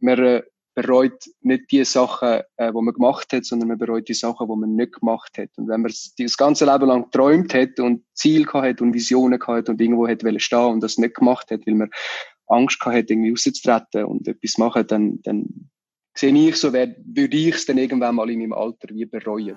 man bereut nicht die Sachen, äh, die man gemacht hat, sondern man bereut die Sachen, die man nicht gemacht hat. Und wenn man das ganze Leben lang geträumt hat und Ziel hat und Visionen hat und irgendwo hat stehen und das nicht gemacht hat, weil man Angst hat, irgendwie rauszutreten und etwas machen, dann, dann sehe ich so, würde ich es dann irgendwann mal in meinem Alter wie bereuen.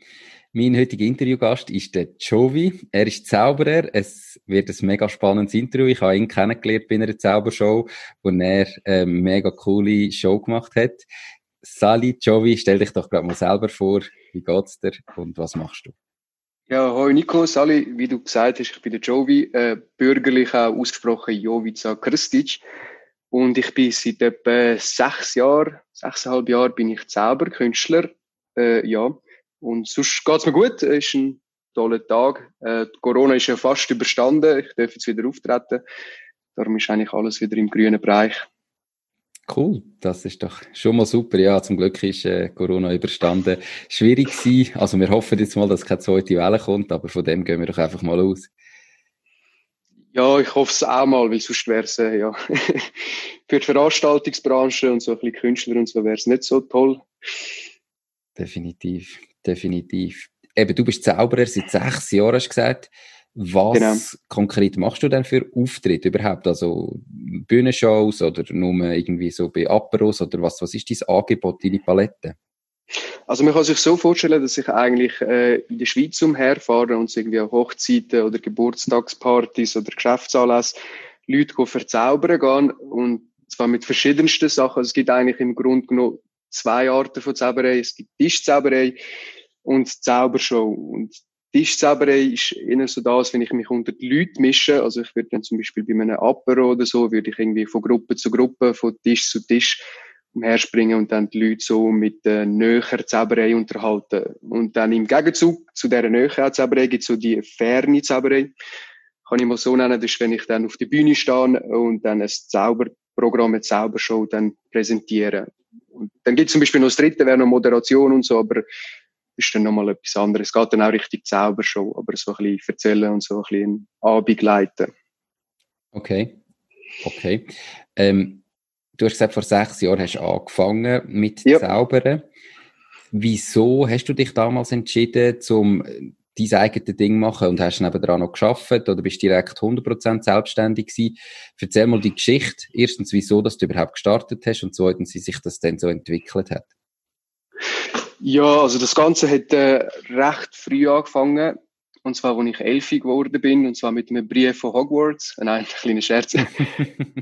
Mein heutiger Interviewgast ist der Jovi. Er ist Zauberer. Es wird ein mega spannendes Interview. Ich habe ihn kennengelernt bei einer Zaubershow, wo er eine mega coole Show gemacht hat. Sali, Jovi, stell dich doch gerade mal selber vor. Wie geht's dir und was machst du? Ja, hoi Nico, Sali, wie du gesagt hast, ich bin der Jovi, äh, bürgerlich auch ausgesprochen Jovica Krstic. Und ich bin seit etwa sechs Jahren, sechseinhalb Jahren bin ich Zauberkünstler. Äh, ja, und sonst geht's mir gut. Es ist ein toller Tag. Äh, Corona ist ja fast überstanden. Ich darf jetzt wieder auftreten. Darum ist eigentlich alles wieder im grünen Bereich. Cool, das ist doch schon mal super. Ja, zum Glück ist äh, Corona überstanden. Schwierig gewesen. Also wir hoffen jetzt mal, dass keine zweite Welle kommt, aber von dem gehen wir doch einfach mal aus. Ja, ich hoffe es auch mal, weil sonst wäre es, äh, ja, für die Veranstaltungsbranche und so ein bisschen Künstler und so wäre es nicht so toll. Definitiv definitiv. Eben, du bist Zauberer seit sechs Jahren, hast du gesagt. Was genau. konkret machst du denn für Auftritte überhaupt? Also Bühnenshows oder nur irgendwie so bei Aperos oder was, was ist dein Angebot, deine Palette? Also man kann sich so vorstellen, dass ich eigentlich äh, in der Schweiz umherfahre und irgendwie an Hochzeiten oder Geburtstagspartys oder Geschäftsanlässe Leute verzaubern gehen und zwar mit verschiedensten Sachen. Also es gibt eigentlich im Grunde genommen zwei Arten von Zauberei. Es gibt Tischzauberei und Zaubershow. Und Tischzauberei ist eher so das, wenn ich mich unter die Leute mische. Also ich würde dann zum Beispiel bei einem Apero oder so, würde ich irgendwie von Gruppe zu Gruppe, von Tisch zu Tisch umherspringen und dann die Leute so mit der näher Zauberei unterhalten. Und dann im Gegenzug zu dieser näher Zauberei gibt es so die ferne Zauberei. Kann ich mal so nennen, das ist, wenn ich dann auf der Bühne stehe und dann ein Zauberprogramm, eine Zaubershow dann präsentiere. Und dann gibt es zum Beispiel noch das dritte, wäre noch Moderation und so, aber ist dann nochmal etwas anderes. Es geht dann auch richtig Zaubershow, aber so ein bisschen erzählen und so ein bisschen anbegleiten. Okay. Okay. Ähm, du hast gesagt, vor sechs Jahren hast du angefangen mit ja. Zaubern. Wieso hast du dich damals entschieden, zum dein eigenes Ding machen und hast nebenan noch geschafft oder bist direkt 100% selbstständig gewesen. Erzähl mal die Geschichte. Erstens, wieso, dass du überhaupt gestartet hast und zweitens, wie sich das dann so entwickelt hat. Ja, also das Ganze hat äh, recht früh angefangen. Und zwar, als ich elf geworden bin, und zwar mit einem Brief von Hogwarts. Äh, nein, ein kleiner Scherz. nein,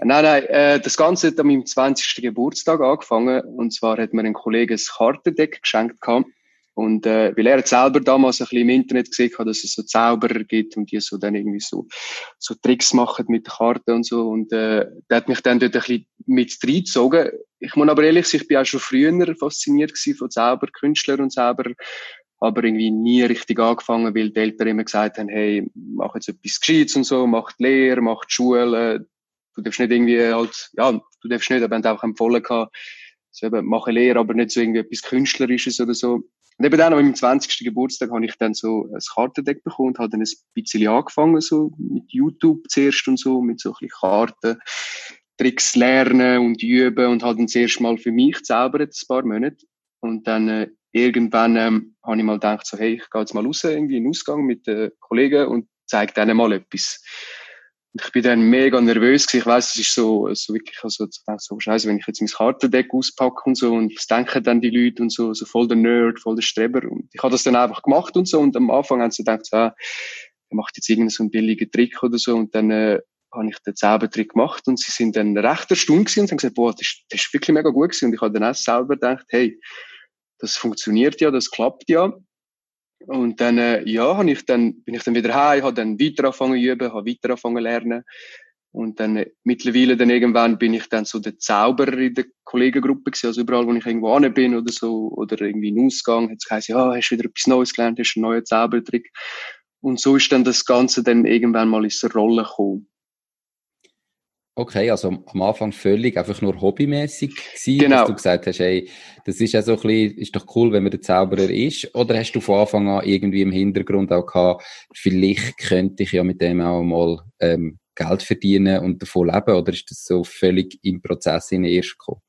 nein, äh, das Ganze hat an meinem 20. Geburtstag angefangen. Und zwar hat mir ein Kollege ein Kartendeck geschenkt gehabt. Und äh, weil er selber damals ein bisschen im Internet gesehen hat, dass es so Zauberer gibt und die so dann irgendwie so, so Tricks machen mit den Karten und so. Und äh, der hat mich dann dort ein bisschen mit reingezogen. Ich muss aber ehrlich sagen, ich bin auch schon früher fasziniert gewesen von Zauberkünstlern und Zauberern aber irgendwie nie richtig angefangen, weil die Eltern immer gesagt haben, hey, mach jetzt etwas Gescheites und so, mach die Lehre, mach die Schule, du darfst nicht irgendwie halt, ja, du darfst nicht, aber haben auch empfohlen gehabt, so eben, mach eine Lehre, aber nicht so irgendwie etwas Künstlerisches oder so. Und eben dann, an meinem 20. Geburtstag, habe ich dann so ein Kartendeck bekommen und habe dann ein bisschen angefangen, so mit YouTube zuerst und so, mit so ein bisschen Karten, Tricks lernen und üben und habe dann zuerst mal für mich zaubert, ein paar Monate. Und dann äh, irgendwann ähm, habe ich mal gedacht, so, hey, ich gehe jetzt mal raus, irgendwie in den Ausgang mit den Kollegen und zeige denen mal etwas ich bin dann mega nervös gewesen. Ich weiss, es ist so, so wirklich, also, so scheiße, wenn ich jetzt mein Kartendeck auspacke und so, und was denken dann die Leute und so, so voll der Nerd, voll der Streber. Und ich habe das dann einfach gemacht und so, und am Anfang haben sie gedacht, ah, er macht jetzt irgendeinen so einen billigen Trick oder so, und dann, äh, habe ich den Zaubertrick gemacht und sie sind dann recht erstaunt und haben gesagt, boah, das ist, das ist wirklich mega gut gewesen. Und ich habe dann auch selber gedacht, hey, das funktioniert ja, das klappt ja. Und dann, äh, ja, hab ich dann, bin ich dann wieder heim, habe dann weiter angefangen üben, habe weiter angefangen lernen. Und dann äh, mittlerweile dann irgendwann bin ich dann so der Zauberer in der Kollegengruppe gewesen. Also überall, wo ich irgendwo an bin oder so, oder irgendwie in Ausgang, hat es geheißen, ja, hast wieder etwas Neues gelernt, hast einen neuen Zaubertrick. Und so ist dann das Ganze dann irgendwann mal in so Rolle gekommen. Okay, also am Anfang völlig einfach nur hobbymäßig gewesen, genau. dass du gesagt hast, hey, das ist ja so ein bisschen, ist doch cool, wenn man der Zauberer ist. Oder hast du von Anfang an irgendwie im Hintergrund auch gehabt, vielleicht könnte ich ja mit dem auch mal ähm, Geld verdienen und davon leben? Oder ist das so völlig im Prozess in erst gekommen?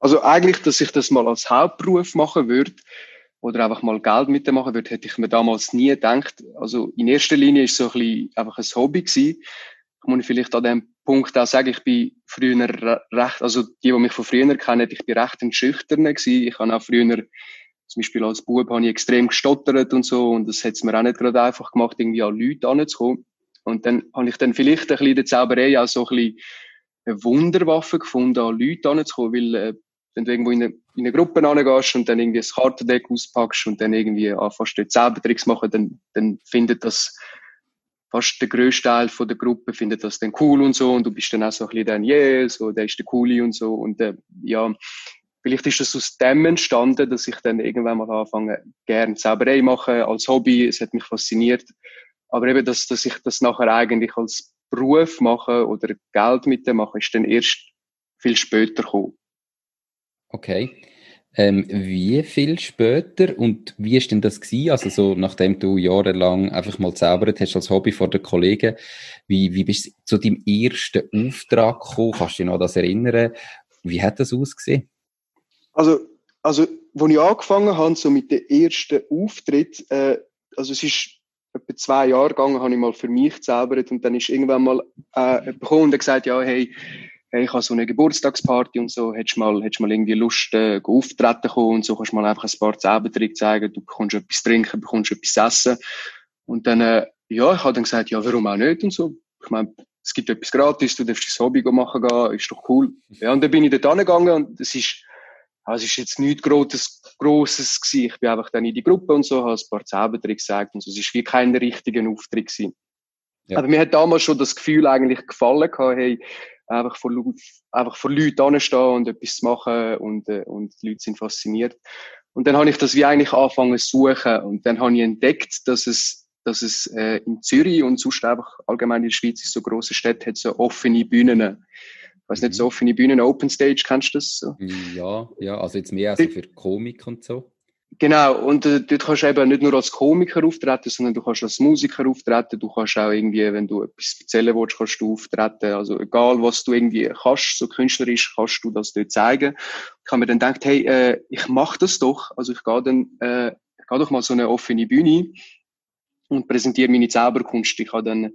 Also eigentlich, dass ich das mal als Hauptberuf machen würde, oder einfach mal Geld mit dem machen würde, hätte ich mir damals nie gedacht. Also in erster Linie ist so ein bisschen einfach ein Hobby gewesen. Ich muss vielleicht an dem Punkt auch sagen, ich bin früher recht, also die, die mich von früher kennen, ich bin recht ein Schüchterner gewesen. Ich habe auch früher, zum Beispiel als Bub, habe ich extrem gestottert und so, und das hat es mir auch nicht gerade einfach gemacht, irgendwie an Leute anzukommen. Und dann habe ich dann vielleicht ein bisschen in der Zauberei auch so ein bisschen eine Wunderwaffe gefunden, an Leute anzukommen, weil, äh, wenn du irgendwo in eine, in eine Gruppe angehst und dann irgendwie ein Kartendeck auspackst und dann irgendwie anfängst, dort Zaubertricks machen, dann, dann findet das fast der grösste Teil von der Gruppe findet das dann cool und so und du bist dann auch so ein bisschen dann, yeah, so, der ist der Coole und so und äh, ja, vielleicht ist das aus dem entstanden, dass ich dann irgendwann mal anfange, gerne Zauberei machen als Hobby, es hat mich fasziniert, aber eben, dass, dass ich das nachher eigentlich als Beruf mache oder Geld mit dem mache, ist dann erst viel später gekommen. Okay. Ähm, wie viel später und wie ist denn das gewesen? Also so, nachdem du jahrelang einfach mal zaubert hast als Hobby vor den Kollegen, wie, wie bist du zu deinem ersten Auftrag gekommen? Kannst du dich noch das erinnern? Wie hat das ausgesehen? Also, also, als ich angefangen habe, so mit dem ersten Auftritt, äh, also es ist etwa zwei Jahre gegangen, habe ich mal für mich gezaubert und dann ist irgendwann mal äh, jemand gekommen und gesagt, ja, hey, hey, ich habe so eine Geburtstagsparty und so, hättest du mal, hättest mal irgendwie Lust, äh, auftreten kommen und so kannst du mal einfach ein paar Zaubertricks zeigen, du bekommst etwas trinken, bekommst etwas essen. Und dann, äh, ja, ich habe dann gesagt, ja, warum auch nicht und so. Ich meine, es gibt etwas gratis, du darfst dein Hobby machen gehen, ist doch cool. Ja, und dann bin ich dort angegangen und es ist, es ist jetzt nichts Grosses, Grosses gewesen. Ich bin einfach dann in die Gruppe und so, habe ein paar Zaubertricks gesagt und so. Es ist wie kein richtiger Auftritt gewesen. Ja. Aber mir hat damals schon das Gefühl eigentlich gefallen gehabt, hey, einfach vor, einfach vor Leuten anstehen und etwas machen und, äh, und die Leute sind fasziniert. Und dann habe ich das wie eigentlich angefangen zu suchen und dann habe ich entdeckt, dass es, dass es äh, in Zürich und sonst einfach allgemein in der Schweiz in so grossen Städten hat so offene Bühnen. Ich weiß nicht, so mhm. offene Bühnen, Open Stage, kennst du das? So? Ja, ja, also jetzt mehr also für Komik und so. Genau, und äh, dort kannst du eben nicht nur als Komiker auftreten, sondern du kannst als Musiker auftreten, du kannst auch irgendwie, wenn du etwas erzählen willst, kannst du auftreten, also egal was du irgendwie kannst, so künstlerisch, kannst du das dort zeigen. Ich habe mir dann gedacht, hey, äh, ich mach das doch, also ich gehe dann, äh, ich gehe doch mal so eine offene Bühne und präsentiere meine Zauberkunst. Ich habe dann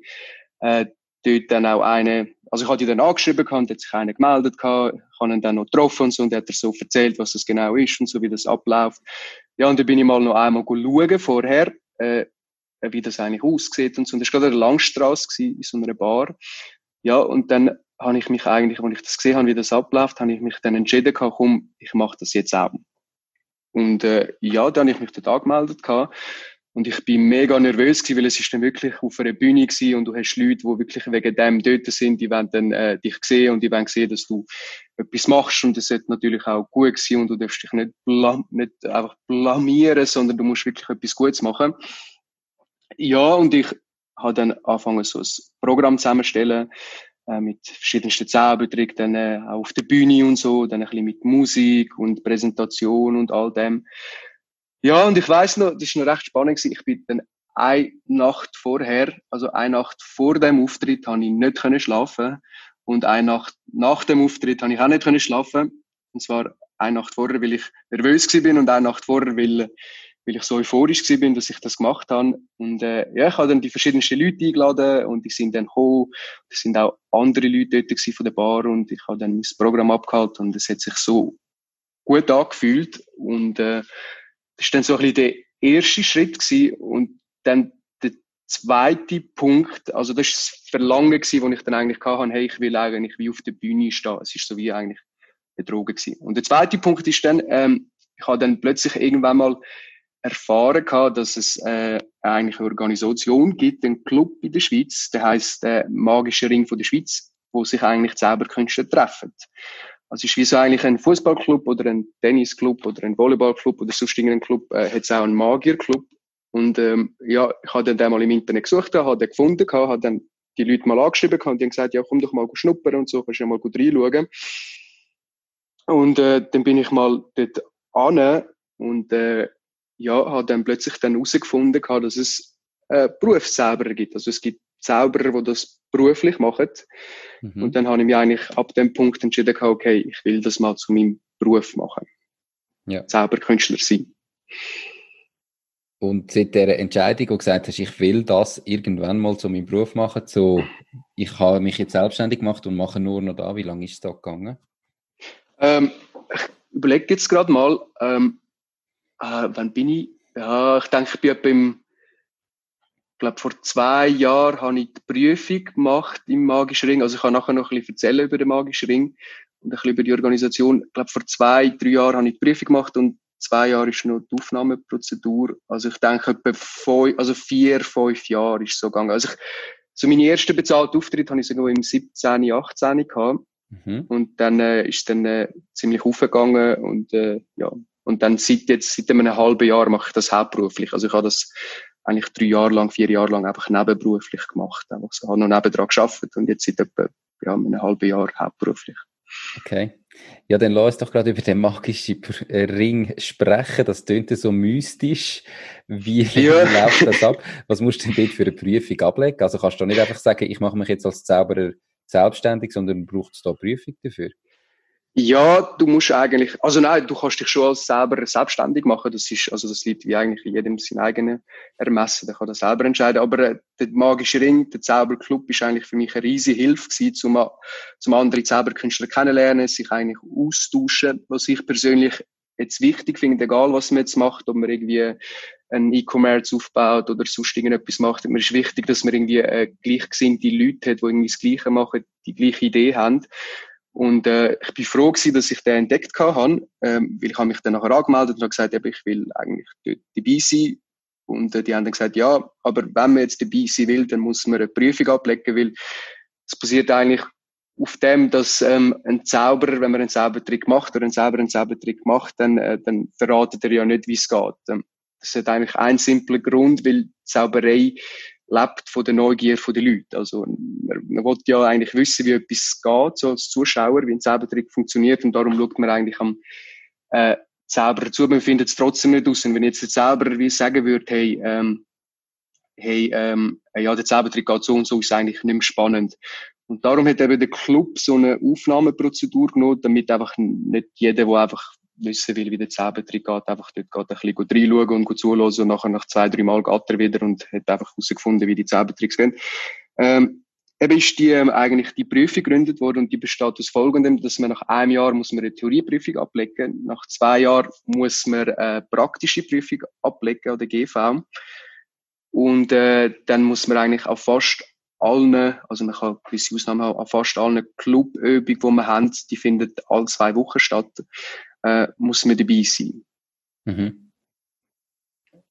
äh, dort dann auch eine, also ich hatte die dann angeschrieben gehabt, hat sich einer gemeldet gehabt, ich habe ihn dann noch getroffen und so, und hat er so erzählt, was das genau ist und so, wie das abläuft. Ja, und dann bin ich mal noch einmal schauen vorher, äh, wie das eigentlich aussieht und so. Und das war gerade eine Langstrasse gewesen, in so einer Bar. Ja, und dann habe ich mich eigentlich, als ich das gesehen habe, wie das abläuft, habe ich mich dann entschieden komm, ich mache das jetzt auch. Und äh, ja, dann habe ich mich dort angemeldet gehabt. Und ich bin mega nervös gewesen, weil es ist dann wirklich auf einer Bühne gewesen und du hast Leute, die wirklich wegen dem dort sind, die wollen dann äh, dich sehen und die wollen sehen, dass du etwas machst und das sollte natürlich auch gut sein und du darfst dich nicht, blam nicht einfach blamieren, sondern du musst wirklich etwas Gutes machen. Ja, und ich habe dann angefangen, so ein Programm zusammenstellen, äh, mit verschiedensten Zaubertricks, dann äh, auch auf der Bühne und so, dann ein bisschen mit Musik und Präsentation und all dem. Ja, und ich weiß noch, das ist noch recht spannend. Ich bin dann eine Nacht vorher, also eine Nacht vor dem Auftritt, habe ich nicht können schlafen und eine Nacht nach dem Auftritt habe ich auch nicht können schlafen. Und zwar eine Nacht vorher, weil ich nervös bin und eine Nacht vorher, weil, weil ich so euphorisch bin, dass ich das gemacht habe. Und äh, ja, ich habe dann die verschiedensten Leute eingeladen und die sind dann gekommen. Es sind auch andere Leute dort von der Bar und ich habe dann mein Programm abgehalten und es hat sich so gut angefühlt und äh, ist dann so ein bisschen der erste Schritt gewesen. und dann der zweite Punkt, also das ist das Verlangen gewesen, wo ich dann eigentlich hatte, hey, ich will eigentlich wie auf der Bühne stehen. Es ist so wie eigentlich eine Droge gewesen. Und der zweite Punkt ist dann, ähm, ich habe dann plötzlich irgendwann mal erfahren gehabt, dass es äh, eigentlich eine Organisation gibt, einen Club in der Schweiz, der heißt der Magische Ring von der Schweiz, wo sich eigentlich Zauberkünstler treffen. Also ist wie so eigentlich ein Fußballclub oder ein Tennisclub oder ein Volleyballclub oder sonst irgendein Club, äh, hat es auch einen Magierclub. Und ähm, ja, ich habe dann mal im Internet gesucht, habe den gefunden, habe dann die Leute mal angeschrieben und die haben gesagt, ja komm doch mal schnuppern und so, kannst du ja mal gut reinschauen. Und äh, dann bin ich mal dort an und äh, ja, habe dann plötzlich dann herausgefunden, dass es äh, Berufszauberer gibt. Also es gibt Zauberer, die das beruflich machen. Mhm. Und dann habe ich mich eigentlich ab dem Punkt entschieden, okay, ich will das mal zu meinem Beruf machen. Ja. Zauberkünstler sein. Und seit der Entscheidung, wo du gesagt hast, ich will das irgendwann mal zu meinem Beruf machen, so, ich habe mich jetzt selbstständig gemacht und mache nur noch da, wie lange ist es da gegangen? Ähm, ich überlege jetzt gerade mal, ähm, äh, wann bin ich? Ja, ich denke, ich bin etwa im, ich glaube, vor zwei Jahren habe ich die Prüfung gemacht im Magischen Ring. Also ich kann nachher noch ein bisschen erzählen über den Magischen Ring und ein bisschen über die Organisation. Ich glaube, vor zwei, drei Jahren habe ich die Prüfung gemacht und zwei Jahre ist noch die Aufnahmeprozedur. Also ich denke, etwa fünf, also vier, fünf Jahre ist es so gegangen. Also ich, so meine ersten bezahlten Auftritte habe ich sogar im 17, 18 gehabt. Mhm. Und dann äh, ist dann äh, ziemlich aufgegangen und äh, ja, und dann seit jetzt, seit einem halben Jahr mache ich das hauptberuflich. Also ich habe das eigentlich drei Jahre lang, vier Jahre lang einfach nebenberuflich gemacht. Einfach so, habe noch nebendran geschafft und jetzt seit etwa, ja, einem halben Jahr hauptberuflich. Okay. Ja, dann lass uns doch gerade über den magischen Ring sprechen. Das tönt so mystisch. Wie ja. läuft das ab? Was musst du denn dort für eine Prüfung ablegen? Also kannst du nicht einfach sagen, ich mache mich jetzt als Zauberer selbstständig, sondern braucht es da eine Prüfung dafür? Ja, du musst eigentlich, also nein, du kannst dich schon als selber selbstständig machen. Das ist, also das liegt wie eigentlich in jedem sein eigenes Ermessen. Der kann das selber entscheiden. Aber äh, der magische Ring, der Zauberclub, ist eigentlich für mich eine riesige Hilfe gewesen, zum, zum andere Zauberkünstler kennenlernen, sich eigentlich austauschen, was ich persönlich jetzt wichtig finde, egal was man jetzt macht, ob man irgendwie ein E-Commerce aufbaut oder sonst irgendetwas macht. Mir ist wichtig, dass man irgendwie äh, gleichgesinnte Leute hat, die irgendwie das Gleiche machen, die gleiche Idee haben. Und äh, ich bin froh gewesen, dass ich den entdeckt habe, ähm, weil ich habe mich dann nachher angemeldet und habe gesagt, ja, ich will eigentlich dort dabei sein. Und äh, die haben dann gesagt, ja, aber wenn man jetzt dabei sein will, dann muss man eine Prüfung ablegen, weil es passiert eigentlich auf dem, dass ähm, ein Zauberer, wenn man einen Zaubertrick macht oder ein Zauberer einen Zaubertrick macht, dann, äh, dann verratet er ja nicht, wie es geht. Ähm, das hat eigentlich einen simplen Grund, weil Zauberei lebt von der Neugier der Leute. Also, man, man will ja eigentlich wissen, wie etwas geht, so als Zuschauer, wie ein Zaubertrick funktioniert, und darum schaut man eigentlich am, äh, Zauberer zu, man findet es trotzdem nicht aus. Und wenn jetzt der Zauberer wie sagen würde, hey, ähm, hey, ähm, ja, der Zaubertrick geht so und so, ist eigentlich nicht mehr spannend. Und darum hat eben der Club so eine Aufnahmeprozedur genommen, damit einfach nicht jeder, der einfach wissen will, wie der Zaubertrick geht, einfach dort geht ein bisschen reinschauen und gut zuhören und nachher nach zwei, drei Mal geht er wieder und hat einfach herausgefunden, wie die Zaubertricks gehen. Ähm, eben ist die, ähm, eigentlich die Prüfung gegründet worden und die besteht aus folgendem, dass man nach einem Jahr muss man eine Theorieprüfung ablegen, nach zwei Jahren muss man eine praktische Prüfung ablegen oder GV und äh, dann muss man eigentlich auf fast allen, also man kann gewisse Ausnahmen haben, auf fast allen Clubübungen, die man hat, die findet alle zwei Wochen statt äh, muss man dabei sein. Mhm.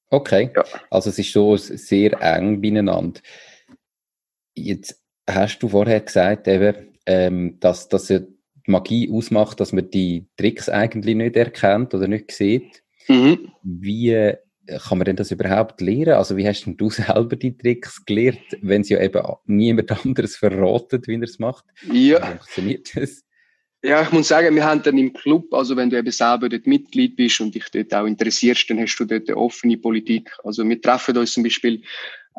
Okay, ja. also es ist so sehr eng beieinander. Jetzt hast du vorher gesagt, eben, ähm, dass, dass die Magie ausmacht, dass man die Tricks eigentlich nicht erkennt oder nicht sieht. Mhm. Wie äh, kann man denn das überhaupt lernen? Also wie hast denn du selber die Tricks gelernt, wenn es ja eben niemand anderes verratet, wie er es macht? Ja. Wie funktioniert das? Ja, ich muss sagen, wir haben dann im Club, also wenn du eben selber dort Mitglied bist und dich dort auch interessierst, dann hast du dort eine offene Politik. Also wir treffen uns zum Beispiel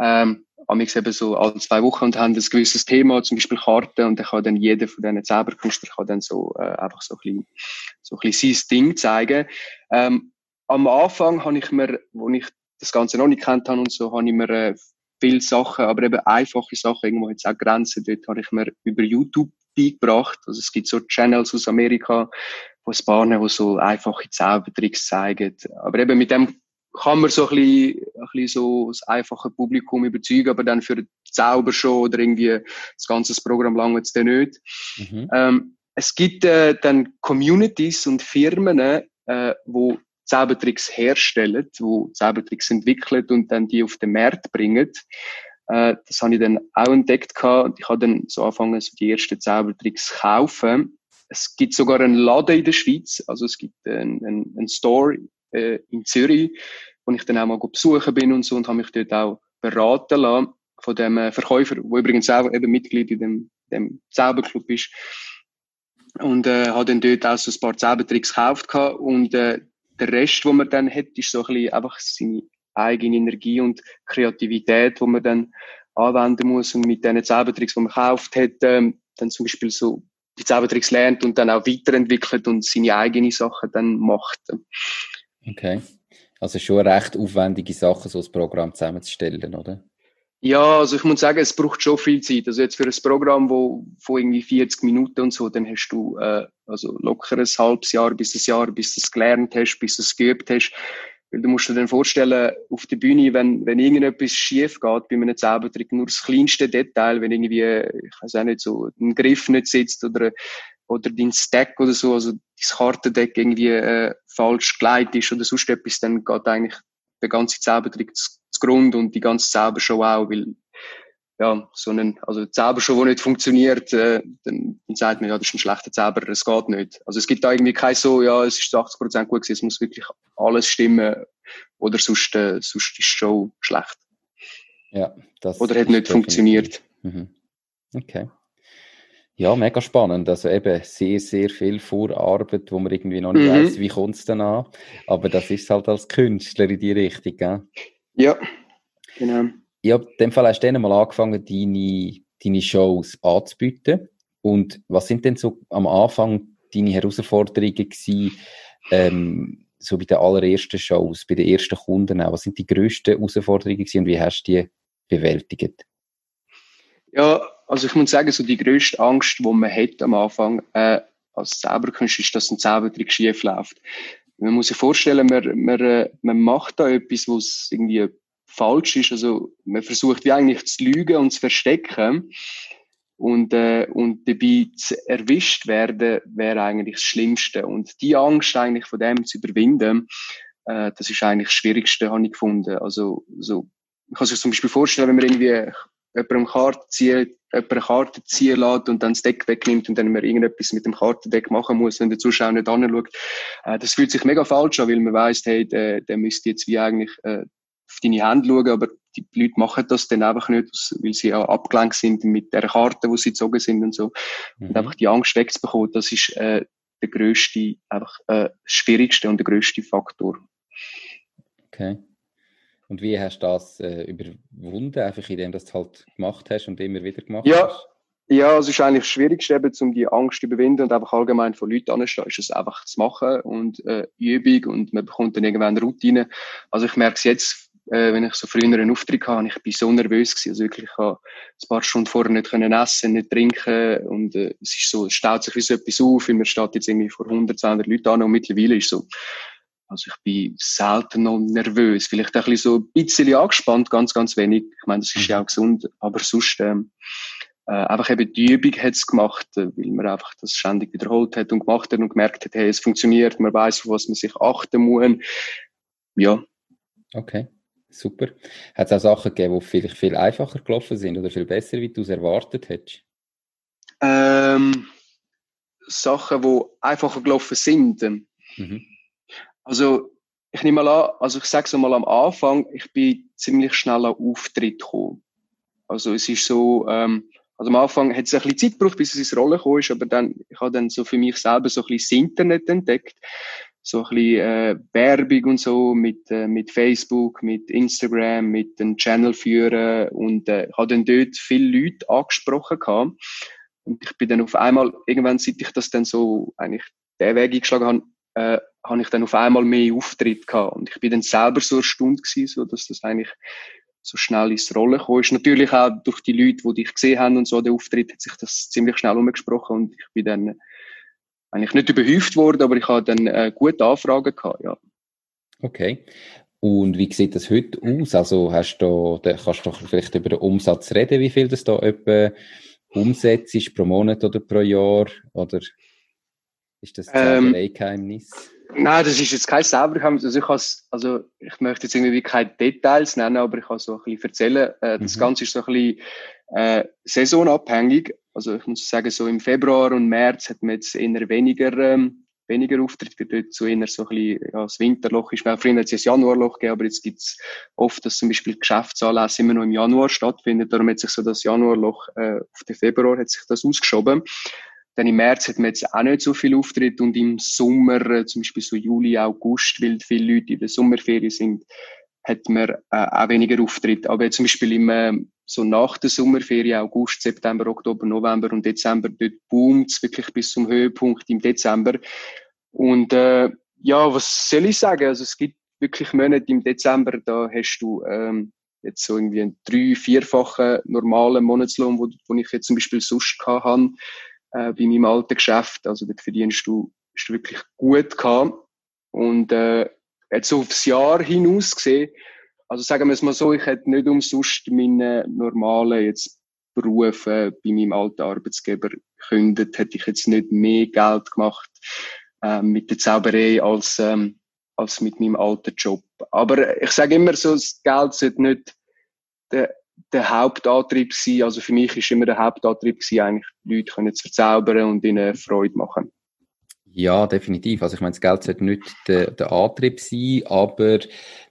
ähm, amigs eben so alle zwei Wochen und haben ein gewisses Thema, zum Beispiel Karten, und dann kann dann jeder von diesen Zauberkünstlern kann dann so äh, einfach so ein bisschen, so ein bisschen sein Ding zeigen. Ähm, am Anfang habe ich mir, wo ich das Ganze noch nicht kennt habe und so, habe ich mir äh, viele Sachen, aber eben einfache Sachen, irgendwo jetzt auch Grenzen, dort habe ich mir über YouTube beigebracht. Also es gibt so Channels aus Amerika, wo es Bahnen, wo so einfache Zaubertricks zeigen. Aber eben mit dem kann man so ein bisschen, ein bisschen so das einfache Publikum überzeugen, aber dann für Zauber schon oder irgendwie das ganze Programm lange es dann nicht. Mhm. Ähm, es gibt äh, dann Communities und Firmen, äh, wo Zaubertricks herstellen, wo Zaubertricks entwickeln und dann die auf den Markt bringen. Äh, das habe ich dann auch entdeckt gehabt. Ich habe dann so angefangen, so die ersten Zaubertricks zu kaufen. Es gibt sogar einen Laden in der Schweiz, also es gibt einen, einen, einen Store äh, in Zürich, wo ich dann auch mal besuchen bin und so und habe mich dort auch beraten lassen von dem äh, Verkäufer, wo übrigens auch eben Mitglied in dem, dem Zauberclub ist. Und äh, habe dann dort auch so ein paar Zaubertricks gekauft gehabt und äh, der Rest, wo man dann hat, ist so ein bisschen einfach seine eigene Energie und Kreativität, wo man dann anwenden muss und mit diesen Zaubertricks, die man gekauft hat, ähm, dann zum Beispiel so die Zaubertricks lernt und dann auch weiterentwickelt und seine eigenen Sachen dann macht. Okay. Also schon recht aufwendige Sachen, so ein Programm zusammenzustellen, oder? Ja, also ich muss sagen, es braucht schon viel Zeit. Also jetzt für ein Programm, wo von irgendwie 40 Minuten und so, dann hast du äh, also locker ein halbes Jahr bis ein Jahr, bis du es gelernt hast, bis du es geübt hast. Weil du musst dir dann vorstellen, auf der Bühne, wenn, wenn irgendetwas schief geht bei einem Zaubertrick, nur das kleinste Detail, wenn irgendwie, ich weiß auch nicht, so ein Griff nicht sitzt oder, oder dein Stack oder so, also das Kartendeck irgendwie äh, falsch geleitet ist oder sonst etwas, dann geht eigentlich der ganze Zaubertrick Grund und die ganze Zaubershow auch, weil ja, so ein, also Zaubershow, die nicht funktioniert, äh, dann, dann sagt man, ja, das ist ein schlechter Zauberer, es geht nicht. Also es gibt da irgendwie kein so, ja, es ist 80 Prozent gut gewesen, es muss wirklich alles stimmen oder sonst, äh, sonst ist die Show schlecht. Ja, das Oder hat nicht funktioniert. Mhm. Okay. Ja, mega spannend. Also eben sehr, sehr viel Vorarbeit, wo man irgendwie noch nicht mhm. weiß, wie kommt es dann an. Aber das ist halt als Künstler in die Richtung, gell? Ja, genau. Ja, in dem Fall hast du dann mal angefangen, deine, deine Shows anzubieten. Und was sind denn so am Anfang deine Herausforderungen gewesen, ähm, so bei den allerersten Shows, bei den ersten Kunden auch? Was sind die grössten Herausforderungen gewesen und wie hast du die bewältigt? Ja, also ich muss sagen, so die grösste Angst, die man hat am Anfang äh, als Zauberkünstler, ist, dass ein Zaubertrick schief läuft man muss sich vorstellen, man, man, äh, man macht da etwas, was irgendwie falsch ist. Also man versucht wie eigentlich zu lügen und zu verstecken. Und, äh, und dabei zu erwischt werden, wäre eigentlich das Schlimmste. Und die Angst eigentlich von dem zu überwinden, äh, das ist eigentlich das Schwierigste, habe ich gefunden. Also so, ich kann sich zum Beispiel vorstellen, wenn man irgendwie jemandem Karte jemand eine Karte ziehen lässt und dann das Deck wegnimmt und dann man irgendetwas mit dem Kartendeck machen muss, wenn der Zuschauer nicht anschaut. Äh, das fühlt sich mega falsch an, weil man weiss, hey, der, der müsste jetzt wie eigentlich äh, auf deine Hände schauen, aber die Leute machen das dann einfach nicht, weil sie auch abgelenkt sind mit der Karte, wo sie gezogen sind und so. Mhm. Und einfach die Angst wegzubekommen, das ist äh, der grösste, einfach äh, schwierigste und der grösste Faktor. Okay. Und wie hast du das äh, überwunden, einfach indem du das halt gemacht hast und immer wieder gemacht ja. hast? Ja, es ist eigentlich das Schwierigste, eben, um die Angst zu überwinden und einfach allgemein von Leuten anzustehen, ist es einfach zu machen und äh, Übung und man bekommt dann irgendwann eine Routine. Also ich merke es jetzt, äh, wenn ich so früher einen Auftritt hatte, ich bin so nervös gewesen, also wirklich, ich habe ein paar Stunden vorher nicht können essen, nicht trinken und äh, es ist so, es staut sich wie so etwas auf, weil man steht jetzt irgendwie vor 100, 200 Leuten an und mittlerweile ist so, also ich bin selten noch nervös, vielleicht ein bisschen so ein bisschen angespannt, ganz, ganz wenig. Ich meine, das ist ja mhm. auch gesund, aber sonst ähm, äh, einfach eben die Übung hat es gemacht, äh, weil man einfach das ständig wiederholt hat und gemacht hat und gemerkt hat, hey, es funktioniert, man weiß, auf was man sich achten muss. Ja. Okay, super. Hat es auch Sachen gegeben, die vielleicht viel einfacher gelaufen sind oder viel besser, wie du es erwartet hättest? Ähm, Sachen, die einfacher gelaufen sind. Mhm. Also, ich nehme mal an, also ich sage es mal am Anfang, ich bin ziemlich schnell an Auftritt gekommen. Also es ist so, ähm, also am Anfang hat es ein bisschen Zeit gebraucht, bis es ins Rollen gekommen ist, aber dann, ich habe dann so für mich selber so ein bisschen das Internet entdeckt. So ein bisschen äh, Werbung und so mit, äh, mit Facebook, mit Instagram, mit den Channel führen und äh, ich habe dann dort viele Leute angesprochen gehabt. Und ich bin dann auf einmal, irgendwann, seit ich das dann so eigentlich den Weg eingeschlagen habe, äh, habe ich dann auf einmal mehr Auftritt gehabt. Und ich bin dann selber so erstaunt gewesen, so, dass das eigentlich so schnell ins Rollen kam. Ist natürlich auch durch die Leute, die dich gesehen haben und so, der Auftritt hat sich das ziemlich schnell umgesprochen und ich bin dann eigentlich nicht überhäuft worden, aber ich habe dann äh, gute Anfragen gehabt, ja. Okay. Und wie sieht das heute aus? Also hast du, da kannst du vielleicht über den Umsatz reden, wie viel das da etwa umsetzt pro Monat oder pro Jahr? Oder ist das ähm, Geheimnis? Nein, das ist jetzt kein selber. Also ich, has, also ich möchte jetzt irgendwie keine Details nennen, aber ich kann so ein bisschen erzählen. Äh, das mhm. Ganze ist so ein bisschen äh, saisonabhängig. Also ich muss sagen, so im Februar und März hat man jetzt eher weniger, ähm, weniger Auftritte, weil dort so eher so ein bisschen ja, das Winterloch ist. Früher hat es ein Januarloch gegeben, aber jetzt gibt es oft, dass zum Beispiel Geschäftsanlässe immer noch im Januar stattfinden. Darum hat sich so das Januarloch äh, auf den Februar hat sich das ausgeschoben. Dann im März hat man jetzt auch nicht so viel Auftritt und im Sommer, äh, zum Beispiel so Juli, August, weil viele Leute in der Sommerferien sind, hat man äh, auch weniger Auftritt. Aber jetzt zum Beispiel im, äh, so nach der Sommerferien, August, September, Oktober, November und Dezember, dort boomt es wirklich bis zum Höhepunkt im Dezember. Und äh, ja, was soll ich sagen? Also es gibt wirklich Monate im Dezember, da hast du ähm, jetzt so irgendwie einen drei-, vierfachen normalen Monatslohn, wo, wo ich jetzt zum Beispiel sonst gehabt habe äh, bei meinem alten Geschäft. Also dort verdienst du, hast du wirklich gut gehabt. Und äh, jetzt aufs Jahr hinaus gesehen, also sagen wir es mal so, ich hätte nicht umsonst meinen normalen jetzt Beruf äh, bei meinem alten Arbeitsgeber gekündigt, hätte ich jetzt nicht mehr Geld gemacht äh, mit der Zauberei als, ähm, als mit meinem alten Job. Aber ich sage immer so, das Geld sollte nicht der der Hauptantrieb sein. Also für mich ist immer der Hauptantrieb gewesen, eigentlich Leute können zu verzaubern und ihnen Freude machen. Ja, definitiv. Also ich meine, das Geld sollte nicht der, der Antrieb sein, aber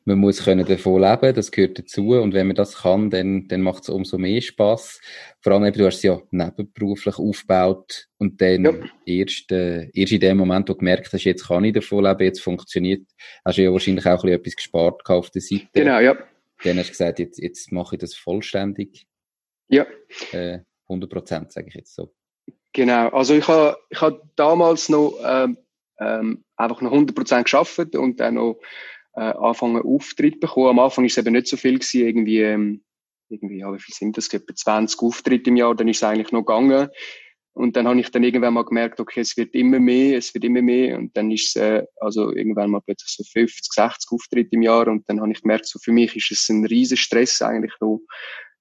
man muss können davon leben, das gehört dazu. Und wenn man das kann, dann, dann macht es umso mehr Spaß. Vor allem, du hast es ja nebenberuflich aufgebaut und dann ja. erst, äh, erst in dem Moment, wo du gemerkt hast, jetzt kann ich davon leben, jetzt funktioniert, hast du ja wahrscheinlich auch ein bisschen etwas gespart auf der Seite. Genau, ja. Dann hast du gesagt, jetzt, jetzt mache ich das vollständig. Ja. Äh, 100 Prozent, sage ich jetzt so. Genau. Also ich habe ich hab damals noch ähm, ähm, einfach noch 100 Prozent geschafft und dann noch äh, anfangen Auftritt bekommen. Am Anfang ist es eben nicht so viel gewesen, irgendwie, ähm, irgendwie, ja, wie viel sind das? Etwa 20 Auftritte im Jahr, dann ist es eigentlich noch gegangen. Und dann habe ich dann irgendwann mal gemerkt, okay, es wird immer mehr, es wird immer mehr. Und dann ist es, äh, also irgendwann mal plötzlich so 50, 60 Auftritte im Jahr. Und dann habe ich gemerkt, so für mich ist es ein riesen Stress eigentlich noch,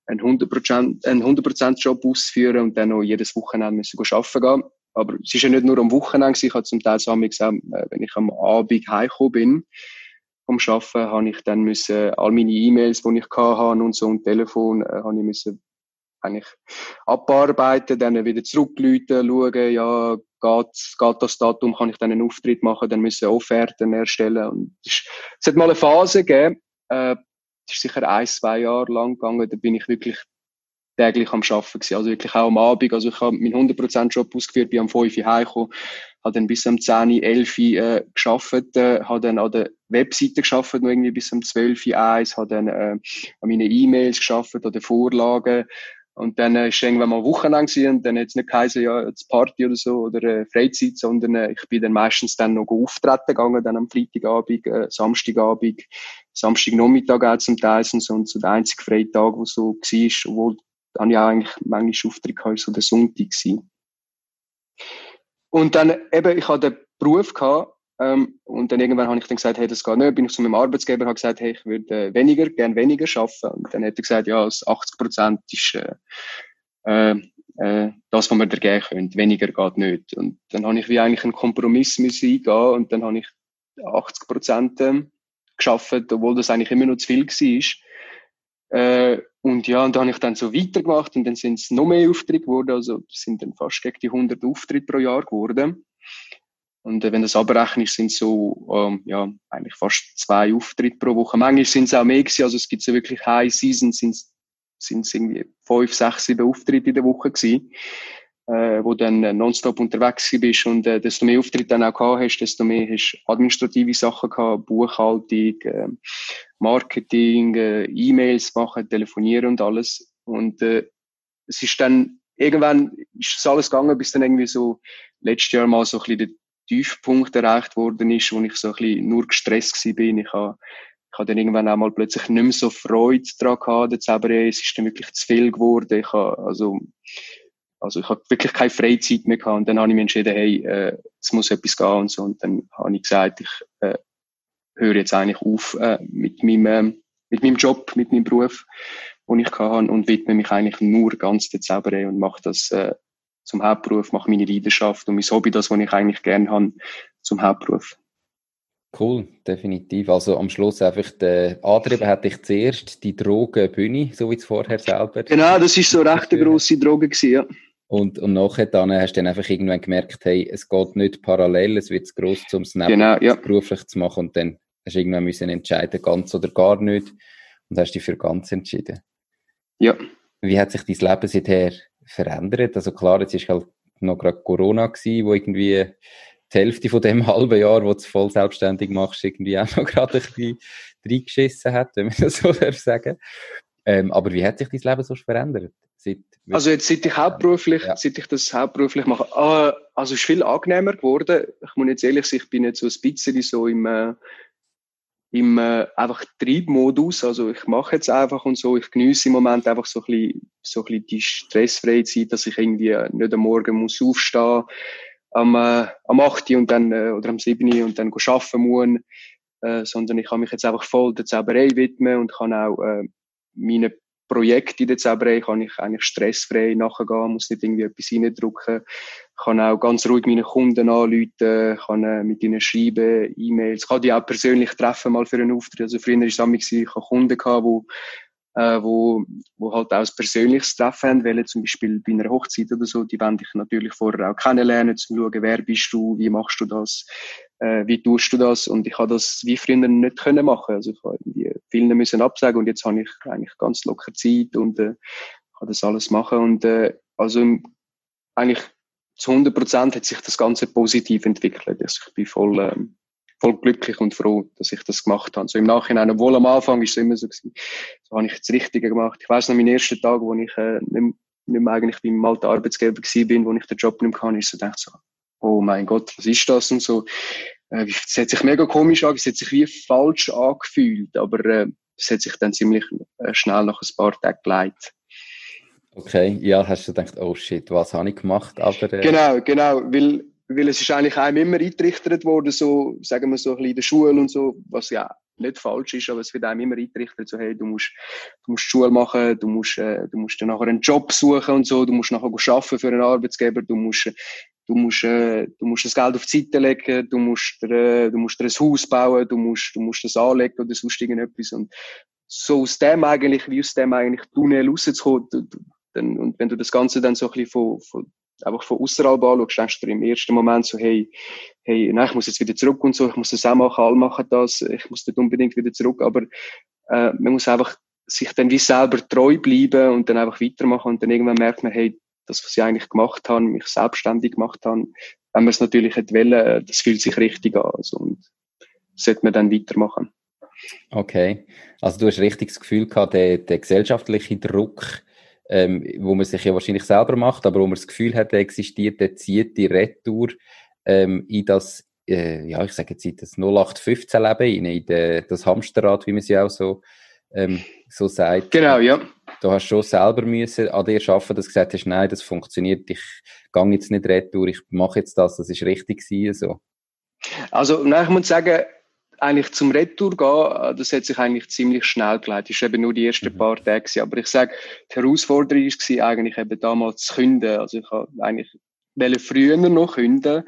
einen 100%, einen 100% Job auszuführen und dann noch jedes Wochenende müssen arbeiten gehen. Aber es ist ja nicht nur am Wochenende, ich habe zum Teil so gesagt, äh, wenn ich am Abend heimgekommen bin, vom Arbeiten, habe ich dann müssen, all meine E-Mails, die ich hatte und so, und Telefon, äh, habe ich müssen eigentlich abarbeiten, dann wieder zurückläuten, schauen, ja, geht, geht das Datum, kann ich dann einen Auftritt machen, dann müssen Offerten erstellen. Und es, es hat mal eine Phase gegeben, äh, das ist sicher ein, zwei Jahre lang gegangen, da bin ich wirklich täglich am Arbeiten gewesen. Also wirklich auch am Abend. Also ich habe meinen 100% Job ausgeführt, bin am 5 Uhr heimgekommen, habe dann bis am 10, 11 Uhr äh, gearbeitet, äh, habe dann an der Webseite gearbeitet, noch irgendwie bis am 12 Uhr 1, habe dann äh, an meinen E-Mails gearbeitet, an den Vorlagen, und dann äh, ist irgendwann mal Wochenende und dann hat es nicht geheißen, ja, jetzt Party oder so oder äh, Freizeit, sondern äh, ich bin dann meistens dann noch auftreten gegangen, dann am Freitagabend, äh, Samstagabend, Samstagnachmittag auch zum Teil und so, und so der einzige Freitag, wo so war, obwohl dann ja eigentlich manchmal Auftritt hatte, so der Sonntag gewesen. Und dann eben, ich hatte den Beruf gehabt, ähm, und dann irgendwann habe ich dann gesagt, hey, das geht nicht. Bin ich zu meinem Arbeitsgeber und habe gesagt, hey, ich würde äh, weniger, gern weniger arbeiten. Und dann hat er gesagt, ja, 80 Prozent ist äh, äh, äh, das, was wir dir geben können. Weniger geht nicht. Und dann habe ich wie eigentlich einen Kompromiss müssen eingehen und dann habe ich 80 Prozent äh, geschafft, obwohl das eigentlich immer noch zu viel war. Äh, und ja, und da habe ich dann so weitergemacht und dann sind es noch mehr Aufträge geworden, also sind dann fast gegen die 100 Auftritte pro Jahr geworden. Und äh, wenn das abrechnest, sind so ähm, ja eigentlich fast zwei Auftritte pro Woche. Manchmal sind es auch mehr gewesen, also es gibt so wirklich High Season, sind es irgendwie fünf, sechs, sieben Auftritte in der Woche gewesen, äh, wo dann äh, nonstop unterwegs bist und äh, desto mehr Auftritte dann auch gehabt hast, desto mehr hast administrative Sachen gehabt, Buchhaltung, äh, Marketing, äh, E-Mails machen, telefonieren und alles. Und äh, es ist dann irgendwann ist es alles gegangen, bis dann irgendwie so letztes Jahr mal so ein bisschen Tiefpunkt erreicht worden ist, wo ich so ein bisschen nur gestresst war. Ich habe, ich habe dann irgendwann auch mal plötzlich nicht mehr so Freude daran gehabt, der Zauberei. Es ist dann wirklich zu viel geworden. Ich habe, also, also ich habe wirklich keine Freizeit mehr gehabt. Und dann habe ich mich entschieden, hey, äh, es muss etwas gehen und so. Und dann habe ich gesagt, ich äh, höre jetzt eigentlich auf äh, mit meinem, äh, mit meinem Job, mit meinem Beruf, den ich hatte und widme mich eigentlich nur ganz der Zauberei und mache das äh, zum Hauptberuf, mache meine Leidenschaft und mein Hobby, das, was ich eigentlich gerne habe, zum Hauptberuf. Cool, definitiv. Also am Schluss einfach der Antrieb hatte ich zuerst die Drogenbühne, so wie es vorher selber. Genau, das ist so recht eine grosse Droge gewesen, ja. Und, und nachher dann hast du dann einfach irgendwann gemerkt, hey, es geht nicht parallel, es wird zu gross, um es genau, ja. beruflich zu machen. Und dann hast du irgendwann müssen entscheiden, ganz oder gar nicht. Und hast dich für ganz entschieden. Ja. Wie hat sich dein Leben seither verändert? Also klar, jetzt ist halt noch gerade Corona gewesen, wo irgendwie die Hälfte von dem halben Jahr, wo du voll selbstständig machst, irgendwie auch noch gerade ein bisschen reingeschissen hat, wenn man das so darf sagen. Ähm, aber wie hat sich dein Leben so verändert? Seit, also jetzt, seit ich hauptberuflich, ja. seit ich das hauptberuflich mache, äh, also ist viel angenehmer geworden. Ich muss jetzt ehrlich sagen, ich bin jetzt so ein bisschen so im, äh, im äh, einfach Triebmodus. Also ich mache jetzt einfach und so. Ich genieße im Moment einfach so ein bisschen, so ein bisschen die stressfreie Zeit, dass ich irgendwie nicht am Morgen muss aufstehen am, äh, am 8. und dann, äh, oder am 7. und dann arbeiten muss, äh, sondern ich kann mich jetzt einfach voll der Zauberei widmen und kann auch äh, meine Projekte in der Zauberei kann ich eigentlich stressfrei nachgehen, muss nicht irgendwie etwas reindrücken, kann auch ganz ruhig meine Kunden anrufen, kann äh, mit ihnen schreiben, E-Mails, kann die auch persönlich treffen mal für einen Auftritt. Also früher war es ich hatte Kunden, gehabt, die äh, wo, wo halt auch ein persönliches Treffen haben wollen, zum Beispiel bei einer Hochzeit oder so, die wollen dich natürlich vorher auch kennenlernen, zu schauen, wer bist du, wie machst du das, äh, wie tust du das und ich habe das wie früher nicht können machen, also ich habe irgendwie vielen müssen absagen und jetzt habe ich eigentlich ganz locker Zeit und äh, kann das alles machen und äh, also eigentlich zu 100 Prozent hat sich das Ganze positiv entwickelt. Also ich bin voll ähm, voll glücklich und froh, dass ich das gemacht habe. So im Nachhinein, obwohl am Anfang ist es immer so gewesen, so habe ich das Richtige gemacht. Ich weiß noch, meinen ersten Tag, wo ich äh, nicht, nicht mehr eigentlich beim alten Arbeitsgeber bin, wo ich den Job mehr kann, ist so gedacht so, oh mein Gott, was ist das und so. Äh, es hat sich mega komisch angefühlt, es hat sich wie falsch angefühlt, aber äh, es hat sich dann ziemlich äh, schnell nach ein paar Tagen geleitet. Okay, ja, hast du gedacht, oh shit, was habe ich gemacht? Aber, äh... Genau, genau, weil weil es ist eigentlich einem immer eingerichtet worden, so, sagen wir so ein bisschen in der Schule und so, was ja nicht falsch ist, aber es wird einem immer eingerichtet, so, hey, du musst, du musst Schule machen, du musst, äh, du musst dann nachher einen Job suchen und so, du musst nachher arbeiten für einen Arbeitsgeber, du musst, du musst, äh, du musst das Geld auf die Seite legen, du musst, äh, du musst dir ein Haus bauen, du musst, du musst das anlegen oder sonst irgendetwas. Und so aus dem eigentlich, wie aus dem eigentlich Tunnel rauszukommen, dann, und wenn du das Ganze dann so ein bisschen von, von einfach von außerhalb anschaust, denkst du dir im ersten Moment so, hey, hey, nein, ich muss jetzt wieder zurück und so, ich muss das auch machen, alle machen das, ich muss nicht unbedingt wieder zurück, aber äh, man muss einfach sich dann wie selber treu bleiben und dann einfach weitermachen und dann irgendwann merkt man, hey, das, was ich eigentlich gemacht habe, mich selbstständig gemacht habe, wenn man es natürlich hätte wollen, äh, das fühlt sich richtig an, also, und sollte man dann weitermachen. Okay, also du hast richtig das Gefühl gehabt, der, der gesellschaftliche Druck, ähm, wo man sich ja wahrscheinlich selber macht, aber wo man das Gefühl hat, der existiert, der zieht die Retour ähm, in das, äh, ja, ich sage jetzt in das 0815-Leben in de, das Hamsterrad, wie man es ja auch so, ähm, so sagt. Genau, ja. Du hast schon selber müssen an dir arbeiten, dass du gesagt hast, nein, das funktioniert, ich gehe jetzt nicht retour, ich mache jetzt das, das ist richtig gewesen, so. Also, nein, ich muss sagen, eigentlich zum Retour gehen, das hat sich eigentlich ziemlich schnell geleitet. Das war eben nur die ersten mhm. paar Tage. Gewesen. Aber ich sage, die Herausforderung war eigentlich eben damals zu künden. Also ich habe eigentlich früher noch künden,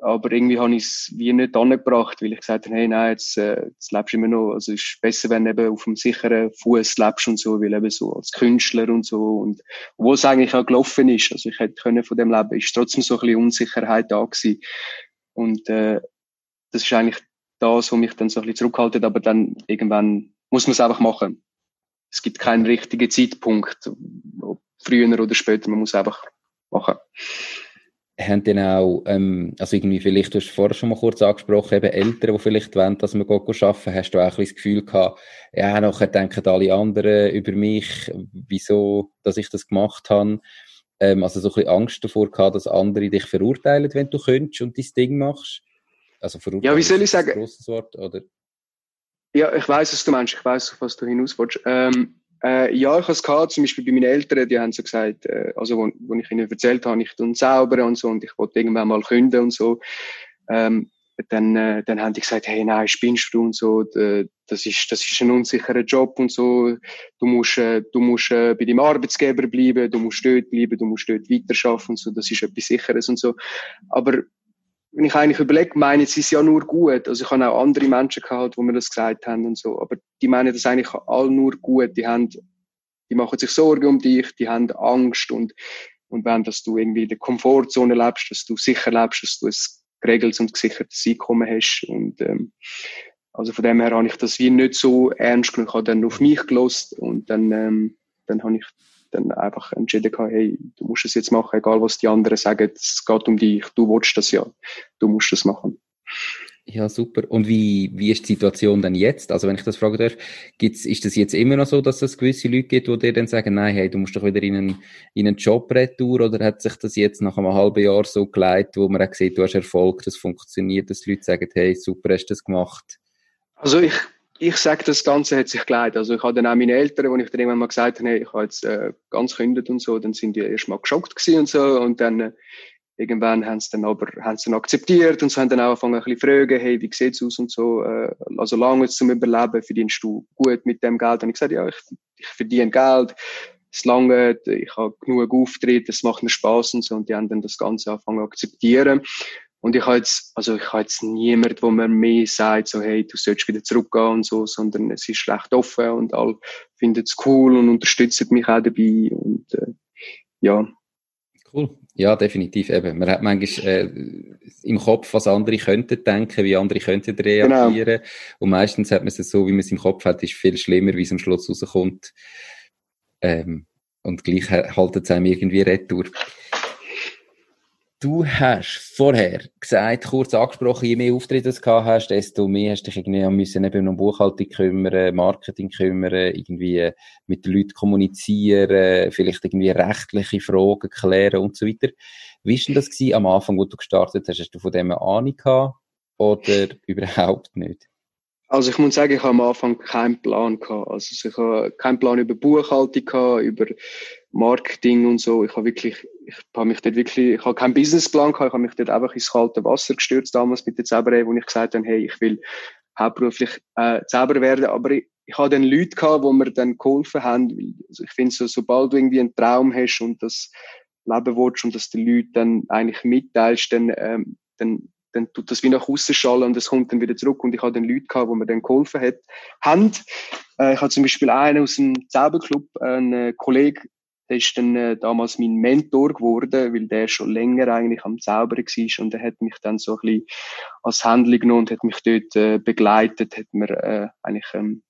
aber irgendwie habe ich es wie nicht angebracht, weil ich gesagt habe, hey, nein, jetzt, äh, jetzt lebst du immer noch, also es ist besser, wenn du eben auf einem sicheren Fuß lebst und so, weil eben so als Künstler und so und wo es eigentlich auch gelaufen ist, also ich hätte können von dem Leben, ist trotzdem so ein bisschen Unsicherheit da gewesen. Und äh, das ist eigentlich das, was mich dann so ein bisschen zurückhaltet, aber dann irgendwann muss man es einfach machen. Es gibt keinen richtigen Zeitpunkt, früher oder später, man muss einfach machen. Haben denn auch, ähm, also irgendwie vielleicht, du hast vorher schon mal kurz angesprochen, eben Eltern, die vielleicht wollen, dass wir arbeiten, hast du auch ein das Gefühl gehabt, ja, nachher denken alle anderen über mich, wieso, dass ich das gemacht habe. Ähm, also so ein bisschen Angst davor gehabt, dass andere dich verurteilen, wenn du könntest und dein Ding machst. Also ja, wie soll ich sagen? Großes Wort, oder? Ja, ich weiß, was du meinst. Ich weiß, auf was du hinaus willst. Ähm, äh, ja, ich habe es gehabt, zum Beispiel bei meinen Eltern, die haben so gesagt, äh, also, wo, wo ich ihnen erzählt habe, ich tue zaubern und so, und ich wollte irgendwann mal künden und so. Ähm, dann, äh, dann haben die gesagt, hey, nein, spinnst du und so, das ist, das ist ein unsicherer Job und so, du musst, äh, du musst äh, bei deinem Arbeitsgeber bleiben, du musst dort bleiben, du musst dort weiterarbeiten und so, das ist etwas Sicheres und so. Aber wenn ich eigentlich überlege, meinen sie es ja nur gut. Also ich habe auch andere Menschen gehabt, wo mir das gesagt haben und so. Aber die meinen das eigentlich alle nur gut. Die haben, die machen sich Sorgen um dich, die haben Angst und, und wenn, dass du irgendwie in der Komfortzone lebst, dass du sicher lebst, dass du ein geregeltes und gesichertes Einkommen hast und, ähm, also von dem her habe ich das wie nicht so ernst genommen. Ich habe dann auf mich gelost und dann, ähm, dann habe ich dann einfach entschieden gehabt, hey, du musst es jetzt machen, egal was die anderen sagen, es geht um dich, du willst das ja, du musst das machen. Ja, super. Und wie, wie ist die Situation denn jetzt? Also, wenn ich das fragen darf, gibt's, ist das jetzt immer noch so, dass es gewisse Leute gibt, die dir dann sagen, nein, hey, du musst doch wieder in einen, in einen Job retour, oder hat sich das jetzt nach einem halben Jahr so geleitet, wo man auch sieht, du hast Erfolg, das funktioniert, dass Leute sagen, hey, super, hast du das gemacht? Also, ich, ich sage, das Ganze hat sich geleitet. Also ich habe dann auch meine Eltern, wo ich dann irgendwann mal gesagt habe, hey, ich habe jetzt äh, ganz gekündigt und so, dann sind die erst mal geschockt gewesen und so und dann äh, irgendwann haben sie dann aber haben sie dann akzeptiert und so haben dann auch angefangen ein bisschen fragen, hey, wie sieht's aus und so, äh, also lange zum Überleben verdienst du gut mit dem Geld? Und ich gesagt, ja, ich, ich verdiene Geld, es lange, ich habe genug Auftritte, es macht mir Spaß und so und die haben dann das Ganze angefangen akzeptieren. Und ich habe jetzt, also ich habe jetzt niemand, wo mir mehr sagt, so, hey, du sollst wieder zurückgehen und so, sondern es ist recht offen und alle finden es cool und unterstützen mich auch dabei und, äh, ja. Cool. Ja, definitiv eben. Man hat manchmal äh, im Kopf, was andere könnten denken, wie andere könnten reagieren. Genau. Und meistens hat man es so, wie man es im Kopf hat, ist viel schlimmer, wie es am Schluss rauskommt. Ähm, und gleich haltet es einem irgendwie retour. Du hast vorher gesagt, kurz angesprochen, je mehr Auftritte du gehabt hast, desto mehr hast du dich irgendwie müssen eben um Buchhaltung kümmern, Marketing kümmern, irgendwie mit den Leuten kommunizieren, vielleicht irgendwie rechtliche Fragen klären und so weiter. Wie war denn das gewesen am Anfang, wo du gestartet hast? Hast du von dem eine Ahnung gehabt oder überhaupt nicht? Also ich muss sagen, ich habe am Anfang keinen Plan gehabt. Also ich habe keinen Plan über Buchhaltung gehabt, über Marketing und so. Ich habe wirklich, ich habe mich dort wirklich, ich habe keinen Businessplan gehabt. Ich habe mich dort einfach ins kalte Wasser gestürzt damals mit der Zauberei, wo ich gesagt habe, hey, ich will hauptberuflich äh, Zauberer werden. Aber ich, ich habe dann Leute gehabt, wo mir dann geholfen haben. Also ich finde so, sobald du irgendwie einen Traum hast und das leben willst und das den Leuten dann eigentlich mitteilst, dann, ähm, dann dann tut das wie nach außen schallen und es kommt dann wieder zurück. Und ich habe dann Leute gehabt, wo mir dann geholfen hat, haben. Äh, ich habe zum Beispiel einen aus dem Zauberclub, einen äh, Kollege, der ist dann äh, damals mein Mentor geworden, weil der schon länger eigentlich am Zaubern war und der hat mich dann so ein bisschen als Händler genommen und hat mich dort äh, begleitet, hat mir äh, eigentlich ähm,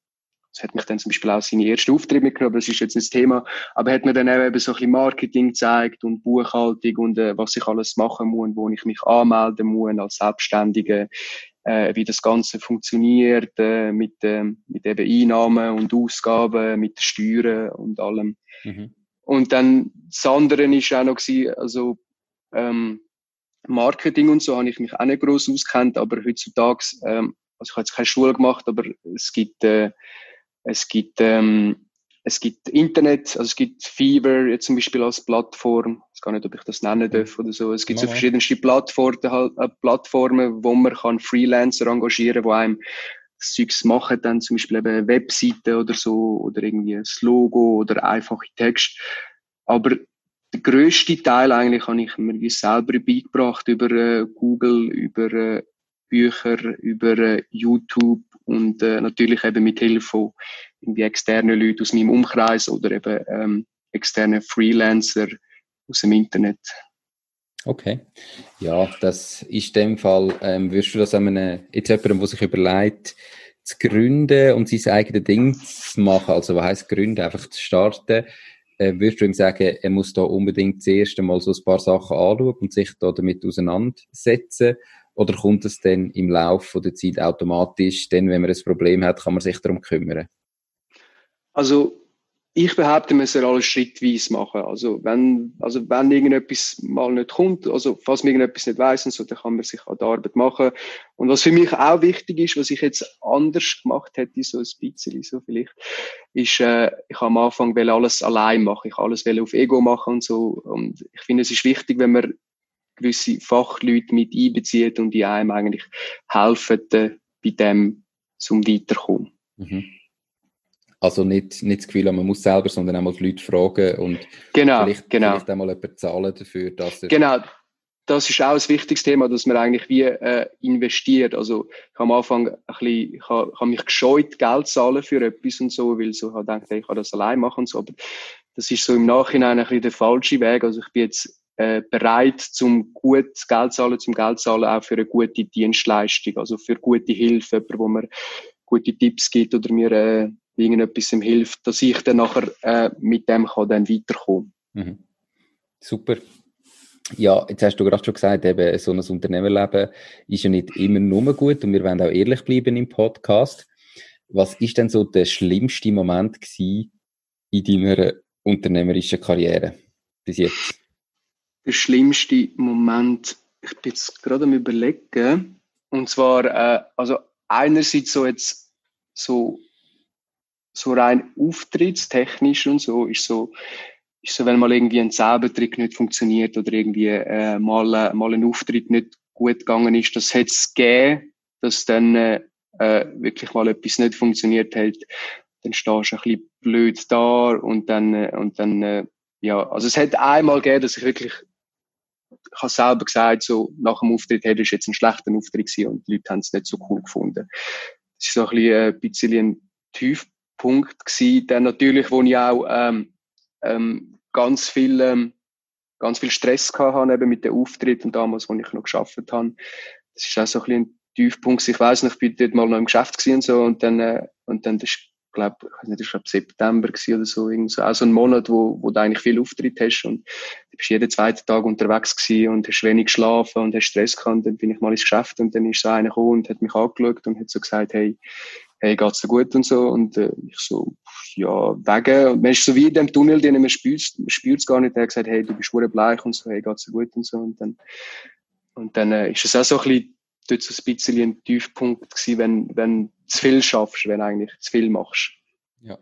das hat mich dann zum Beispiel auch seine erste Auftritte mitgenommen, aber das ist jetzt nicht das Thema. Aber er hat mir dann eben so ein bisschen Marketing gezeigt und Buchhaltung und äh, was ich alles machen muss, wo ich mich anmelden muss als Selbstständige, äh, wie das Ganze funktioniert, äh, mit, äh, mit eben Einnahmen und Ausgaben, mit Steuern und allem. Mhm. Und dann das andere ist auch noch gewesen, also ähm, Marketing und so habe ich mich auch nicht gross auskennt, aber heutzutage, ähm, also ich habe jetzt keine Schule gemacht, aber es gibt äh, es gibt, ähm, es gibt Internet, also es gibt Fever jetzt zum Beispiel als Plattform. Ich weiß gar nicht, ob ich das nennen darf oder so. Es gibt so verschiedenste Plattformen, halt, äh, Plattformen, wo man kann Freelancer engagieren, wo einem Zeugs machen, dann zum Beispiel eben eine Webseite oder so, oder irgendwie ein Logo oder einfache Text. Aber der grösste Teil eigentlich habe ich mir selber beigebracht über äh, Google, über äh, Bücher, über äh, YouTube und äh, natürlich eben mit Hilfe von externen Leuten aus meinem Umkreis oder eben ähm, externen Freelancer aus dem Internet. Okay. Ja, das ist in dem Fall, ähm, würdest du das einem, jetzt jemandem, der sich überlegt, zu gründen und sein eigenes Ding zu machen, also was heisst gründen, einfach zu starten, äh, würdest du ihm sagen, er muss da unbedingt zuerst einmal so ein paar Sachen anschauen und sich da damit auseinandersetzen oder kommt es dann im Laufe der Zeit automatisch, denn wenn man ein Problem hat, kann man sich darum kümmern? Also ich behaupte, man soll alles schrittweise machen. Also wenn, also wenn irgendetwas mal nicht kommt, also falls man irgendetwas nicht weiss und so, dann kann man sich an die Arbeit machen. Und was für mich auch wichtig ist, was ich jetzt anders gemacht hätte, so ein bisschen, so vielleicht, ist, äh, ich am Anfang alles allein machen. Ich alles auf Ego machen und so. Und ich finde, es ist wichtig, wenn man gewisse Fachleute mit einbezieht und die einem eigentlich helfen, äh, bei dem zum Weiterkommen. Mhm. Also nicht, nicht das Gefühl, man muss selber, sondern auch mal die Leute fragen und genau, vielleicht, genau. vielleicht einmal jemand zahlen dafür, dass er... Genau, das ist auch ein wichtiges Thema, dass man eigentlich wie äh, investiert. Also ich habe am Anfang ein bisschen, ich habe, ich habe mich gescheut, Geld zahlen für etwas und so, weil so ich habe gedacht, ich kann das allein machen und so. Aber das ist so im Nachhinein ein bisschen der falsche Weg. Also ich bin jetzt äh, bereit, zum gut Geld zahlen, zum Geld zahlen auch für eine gute Dienstleistung, also für gute Hilfe, jemand, wo mir gute Tipps gibt oder mir äh, irgendetwas hilft, dass ich dann nachher äh, mit dem kann dann weiterkommen. Mhm. Super. Ja, jetzt hast du gerade schon gesagt, eben so ein Unternehmerleben ist ja nicht immer nur gut und wir wollen auch ehrlich bleiben im Podcast. Was ist denn so der schlimmste Moment gewesen in deiner unternehmerischen Karriere bis jetzt? Der schlimmste Moment, ich bin jetzt gerade am überlegen, und zwar, äh, also einerseits so jetzt so, so rein auftrittstechnisch und so, ist so, ist so, wenn mal irgendwie ein Zaubertrick nicht funktioniert oder irgendwie äh, mal, äh, mal ein Auftritt nicht gut gegangen ist, das hätte es gegeben, dass dann äh, äh, wirklich mal etwas nicht funktioniert hat, dann stehst du ein bisschen blöd da und dann, äh, und dann äh, ja, also es hat einmal gegeben, dass ich wirklich, ich habe selber gesagt, so nach dem Auftritt, das ist jetzt ein schlechter Auftritt gewesen und die Leute haben es nicht so cool gefunden. Das ist so ein bisschen, äh, ein bisschen ein Tiefpunkt gewesen. Dann natürlich, wo ich auch ähm, ähm, ganz viel, ähm, ganz viel Stress habe, eben mit den Auftritten damals, wo ich noch geschafft habe. Das ist auch so ein bisschen ein Tiefpunkt. Ich weiß noch, ich bin dort mal noch im Geschäft gewesen und so, und dann, äh, und dann, das ist, glaube ich, weiß nicht, das war September oder so, irgend so, auch so ein Monat, wo, wo du eigentlich viel Auftritt hast und du bist jeden zweiten Tag unterwegs gewesen und hast wenig geschlafen und hast Stress gehabt, und dann bin ich mal ins Geschäft und dann ist so einer gekommen und hat mich angeschaut und hat so gesagt, hey, hey, geht's dir gut und so. Und äh, ich so, ja, wegen. Und man ist so wie in dem Tunnel, den man spürt, man spürt es gar nicht. Er hat gesagt, hey, du bist schwer bleich und so, hey, geht's dir gut und so. Und dann, und dann äh, ist es auch so ein bisschen, dort so ein bisschen ein Tiefpunkt gewesen, wenn, wenn du zu viel schaffst, wenn eigentlich zu viel machst. Ja.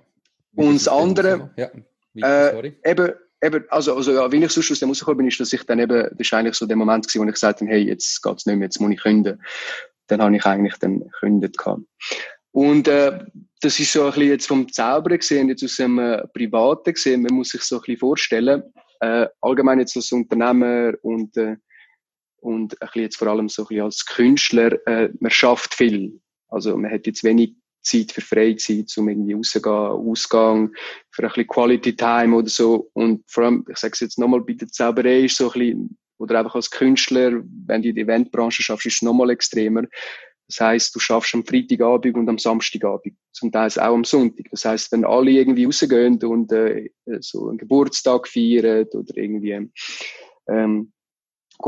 und das andere, ja, äh, eben, eben, also, also ja, wie ich sonst aus dem rausgekommen bin, ist, dass ich dann eben, das ist eigentlich so der Moment gewesen, wo ich gesagt habe, hey, jetzt geht's nicht mehr, jetzt muss ich künden. Dann habe ich eigentlich dann gekündigt gehabt. Und äh, das ist so ein bisschen jetzt vom Zauberer gesehen, jetzt aus dem äh, Privaten gesehen, man muss sich so ein bisschen vorstellen, äh, allgemein jetzt als Unternehmer und, äh, und ein bisschen jetzt vor allem so ein bisschen als Künstler, äh, man schafft viel. Also man hat jetzt wenig Zeit für Freizeit, um irgendwie rauszugehen, Ausgang, für ein bisschen Quality Time oder so. Und vor allem, ich sage es jetzt nochmal, bei der Zauberei ist so ein bisschen, oder einfach als Künstler, wenn du in der Eventbranche schaffst, ist es nochmal extremer. Das heißt, du schaffst am Freitagabend und am Samstagabend, zum Teil auch am Sonntag. Das heißt, wenn alle irgendwie rausgehen und äh, so einen Geburtstag feiern oder irgendwie ähm,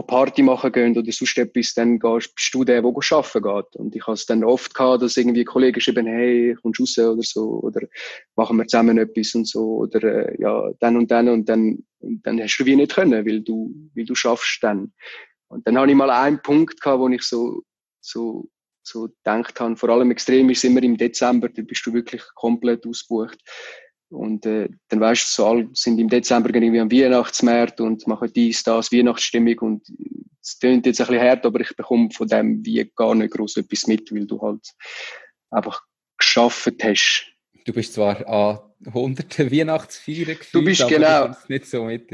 Party machen gehen oder sonst etwas, dann gehst, bist du der, der arbeiten geht. Und ich habe es dann oft gehabt, dass irgendwie Kollegen schreiben, hey, kommst du raus oder so, oder machen wir zusammen etwas und so, oder äh, ja, dann und dann und dann, und dann hast du wie nicht können, weil du, weil du schaffst dann. Und dann habe ich mal einen Punkt gehabt, wo ich so, so so gedacht habe. Vor allem extrem ist es immer im Dezember, da bist du wirklich komplett ausgebucht. Und äh, dann weißt du, so alle sind im Dezember irgendwie am Weihnachtsmarkt und machen dies, das, Weihnachtsstimmung und es klingt jetzt ein bisschen hart, aber ich bekomme von dem wie gar nicht groß etwas mit, weil du halt einfach geschafft hast. Du bist zwar an hunderten Weihnachtsfeiern gefühlt, du bist genau. du nicht so mit.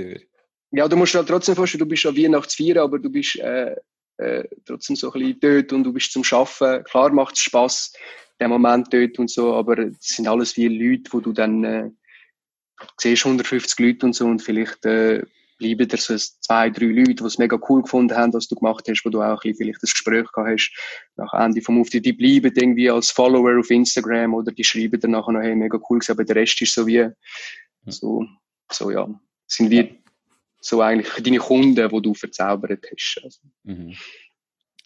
Ja, du musst halt trotzdem vorstellen, du bist an Weihnachtsfeiern, aber du bist äh, äh, trotzdem so ein bisschen dort und du bist zum Schaffen. Klar macht es Spaß, der Moment dort und so, aber es sind alles viele Leute, wo du dann äh, siehst 150 Leute und so und vielleicht äh, bleiben da so zwei, drei Leute, die es mega cool gefunden haben, was du gemacht hast, wo du auch ein bisschen vielleicht das Gespräch gehabt hast nach Ende vom Auftritt. Die bleiben irgendwie als Follower auf Instagram oder die schreiben dann nachher noch, hey, mega cool aber der Rest ist so wie, so, so ja, sind wie so eigentlich deine Kunden, die du verzaubert hast. Also. Mhm.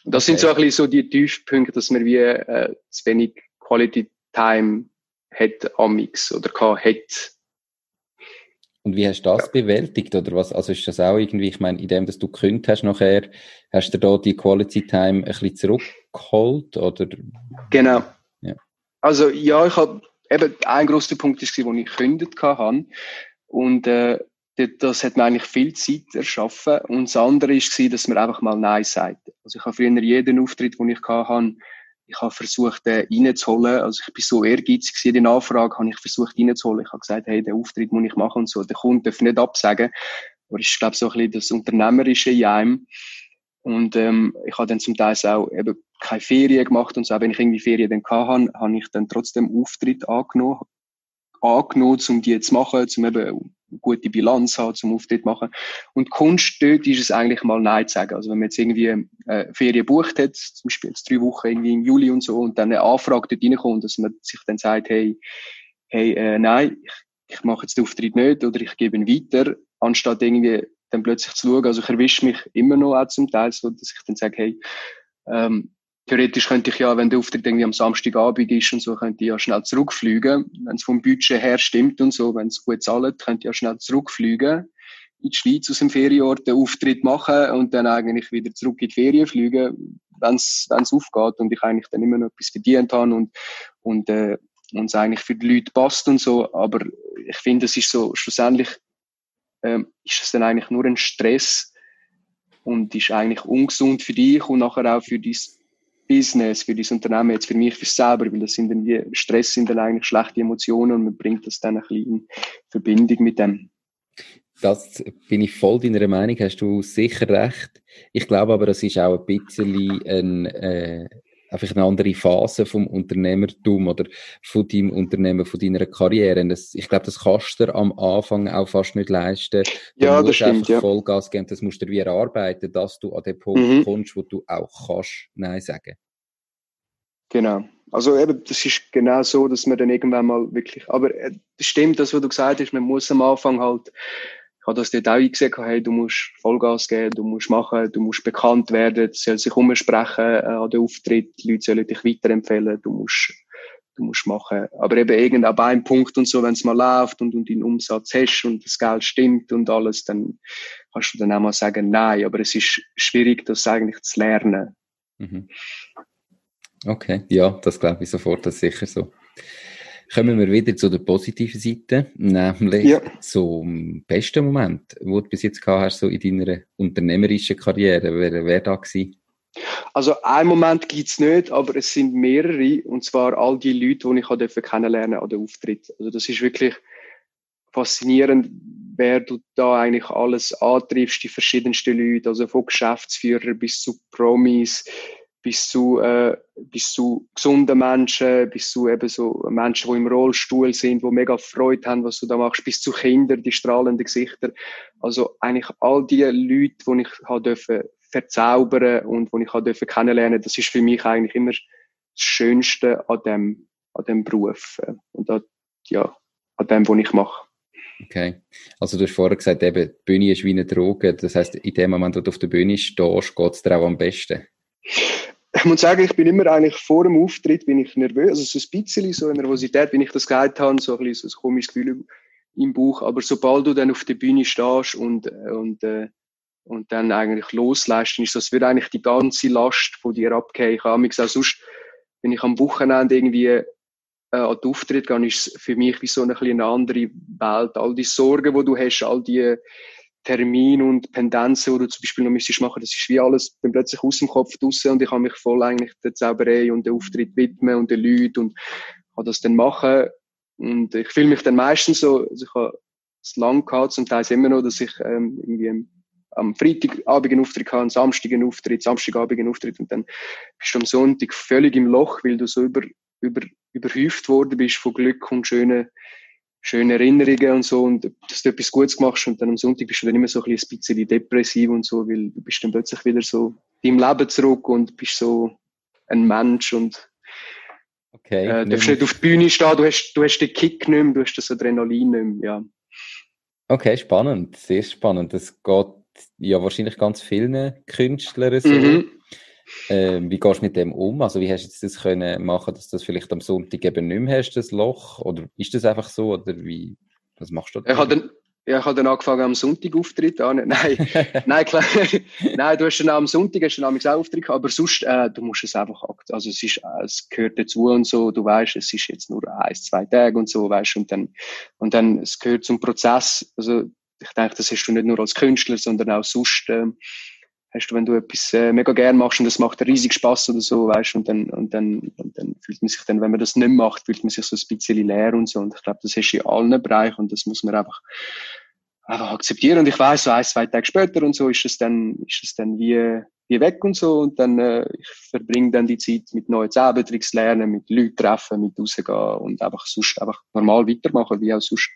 Das okay. sind so ein bisschen so die Tiefpunkte, dass man wie äh, zu wenig Quality Time hat am Mix oder hat. Und wie hast du das ja. bewältigt oder was? Also ist das auch irgendwie, ich meine, in dem, dass du gekündigt hast nachher, hast du da die Quality Time ein bisschen zurückgeholt oder? Genau. Ja. Also ja, ich habe eben ein großer Punkt ist, wo ich gekündigt habe und äh, das hat mir eigentlich viel Zeit erschaffen. Und das andere war, dass man einfach mal Nein sagt. Also ich habe früher jeden Auftritt, den ich hatte, ich habe versucht, den reinzuholen. Also ich bin so ehrgeizig, jede Nachfrage habe ich versucht reinzuholen. Ich habe gesagt, hey, den Auftritt muss ich machen und so. Der Kunde darf nicht absagen. Aber ich glaube, so ein bisschen das Unternehmerische in einem. Und ähm, ich habe dann zum Teil auch eben keine Ferien gemacht und so. Wenn ich irgendwie Ferien dann hatte, habe ich dann trotzdem Auftritt angenommen, angenommen, um die zu machen, um eben gute Bilanz haben, zum Auftritt machen. Und Kunst dort ist es eigentlich mal Nein zu sagen. Also wenn man jetzt irgendwie äh, Ferien bucht hat, zum Beispiel jetzt drei Wochen irgendwie im Juli und so, und dann eine Anfrage dort reinkommt, dass man sich dann sagt, hey, hey, äh, nein, ich, ich mache jetzt den Auftritt nicht oder ich gebe ihn weiter, anstatt irgendwie dann plötzlich zu schauen. Also ich erwische mich immer noch auch zum Teil so, dass ich dann sage, hey, ähm, theoretisch könnte ich ja, wenn der Auftritt irgendwie am Samstagabend ist und so, könnte ich ja schnell zurückfliegen. Wenn es vom Budget her stimmt und so, wenn es gut zahlt, könnte ich ja schnell zurückfliegen in die Schweiz aus dem Ferienort den Auftritt machen und dann eigentlich wieder zurück in die Ferien fliegen, wenn es aufgeht und ich eigentlich dann immer noch etwas verdient habe und, und, äh, und es eigentlich für die Leute passt und so. Aber ich finde, es ist so, schlussendlich ähm, ist es dann eigentlich nur ein Stress und ist eigentlich ungesund für dich und nachher auch für dein Business, für dein Unternehmen, jetzt für mich, für selber, weil das sind dann wie, Stress sind dann eigentlich schlechte Emotionen und man bringt das dann ein bisschen in Verbindung mit dem. Das bin ich voll deiner Meinung, hast du sicher recht. Ich glaube aber, das ist auch ein bisschen ein, äh, einfach eine andere Phase vom Unternehmertum oder von deinem Unternehmen, von deiner Karriere. Das, ich glaube, das kannst du dir am Anfang auch fast nicht leisten. Du ja, das stimmt, ja. Vollgas geben, das musst du wie erarbeiten, dass du an den Punkt mhm. kommst, wo du auch kannst Nein sagen. Genau. Also eben, das ist genau so, dass man dann irgendwann mal wirklich, aber es äh, stimmt, das, was du gesagt hast, man muss am Anfang halt habe das dort auch eingesehen, hey, du musst Vollgas geben, du musst machen, du musst bekannt werden, es soll sich umsprechen äh, an den Auftritt, die Leute sollen dich weiterempfehlen, du musst, du musst machen. Aber eben irgend ab einem Punkt und so, wenn es mal läuft und, und deinen Umsatz hast und das Geld stimmt und alles, dann kannst du dann auch mal sagen, nein. Aber es ist schwierig, das eigentlich zu lernen. Mhm. Okay, ja, das glaube ich sofort, das ist sicher so. Kommen wir wieder zu der positiven Seite, nämlich ja. zum besten Moment, wo du bis jetzt gehabt hast, so in deiner unternehmerischen Karriere. Wer wäre da gewesen? Also einen Moment gibt es nicht, aber es sind mehrere, und zwar all die Leute, die ich dürfen kennenlernen an den Auftritt. Also das ist wirklich faszinierend, wer du da eigentlich alles antriffst, die verschiedensten Leute, also von Geschäftsführer bis zu Promis, bis zu, äh, bis zu gesunden Menschen, bis zu eben so Menschen, die im Rollstuhl sind, die mega Freude haben, was du da machst, bis zu Kindern, die strahlenden Gesichter. Also eigentlich all die Leute, die ich habe dürfen verzaubern und die ich habe dürfen kennenlernen, das ist für mich eigentlich immer das Schönste an dem, an dem Beruf äh, und an, ja, an dem, was ich mache. Okay. Also du hast vorher gesagt, eben, die Bühne ist wie eine Droge. Das heißt, in dem Moment, wo du auf der Bühne stehst, geht es dir auch am besten ich muss sagen, ich bin immer eigentlich vor dem Auftritt bin ich nervös, also so ein bisschen so eine Nervosität, wenn ich das gesagt habe, so ein bisschen so ein komisches Gefühl im Buch. Aber sobald du dann auf der Bühne stehst und, und, äh, und dann eigentlich loslässt, ist das wird eigentlich die ganze Last von dir abgehen. Ich habe auch sonst, wenn ich am Wochenende irgendwie äh, an den Auftritt gehe, ist es für mich wie so eine, eine andere Welt. All die Sorgen, die du hast, all die Termin und Pendenzen, die du zum Beispiel noch müsstest machen, das ist wie alles dann plötzlich aus dem Kopf draussen und ich kann mich voll eigentlich der Zauberei und der Auftritt widmen und den Leuten und kann das dann machen. Und ich fühle mich dann meistens so, also ich habe es lang gehabt, zum Teil immer noch, dass ich ähm, irgendwie am Freitagabend einen Auftritt hatte, am Samstag einen Auftritt, Samstagabend einen Auftritt und dann bist du am Sonntag völlig im Loch, weil du so über, über, überhäuft worden bist von Glück und schönen schöne Erinnerungen und so und dass du etwas Gutes machst und dann am Sonntag bist du dann immer so ein bisschen depressiv und so, weil du bist dann plötzlich wieder so im Leben zurück und bist so ein Mensch und okay, äh, darfst nicht auf die Bühne stehen, du hast, du hast den Kick nicht mehr, du hast das Adrenalin nicht mehr, ja. Okay, spannend, sehr spannend. Das geht ja wahrscheinlich ganz vielen Künstlern so. Mhm. Ähm, wie gehst du mit dem um? Also wie hast du das können machen, dass du das vielleicht am Sonntag eben nicht mehr hast, das Loch? Oder ist das einfach so? Oder wie, was machst du da? Ich habe dann, ja, ich habe dann angefangen am Sonntag Auftritt an. Nein, nein, klar. nein, du hast dann am Sonntag hast dann auch Auftritt aber sonst, äh, du musst es einfach, also es ist, äh, es gehört dazu und so, du weißt, es ist jetzt nur ein, zwei Tage und so, weißt, und dann, und dann, es gehört zum Prozess, also, ich denke, das hast du nicht nur als Künstler, sondern auch sonst, äh, hast du, wenn du etwas äh, mega gern machst und das macht riesig Spaß oder so, weißt und dann, und dann, und dann fühlt man sich dann, wenn man das nicht macht, fühlt man sich so ein bisschen leer und so. Und ich glaube, das du in allen Bereichen und das muss man einfach, einfach akzeptieren und ich weiß so ein, zwei Tage später und so ist es dann, ist es dann wie, wie weg und so und dann, äh, ich verbringe dann die Zeit mit neuen Zaubertricks lernen, mit Leuten treffen, mit rausgehen und einfach sonst einfach normal weitermachen, wie auch sonst.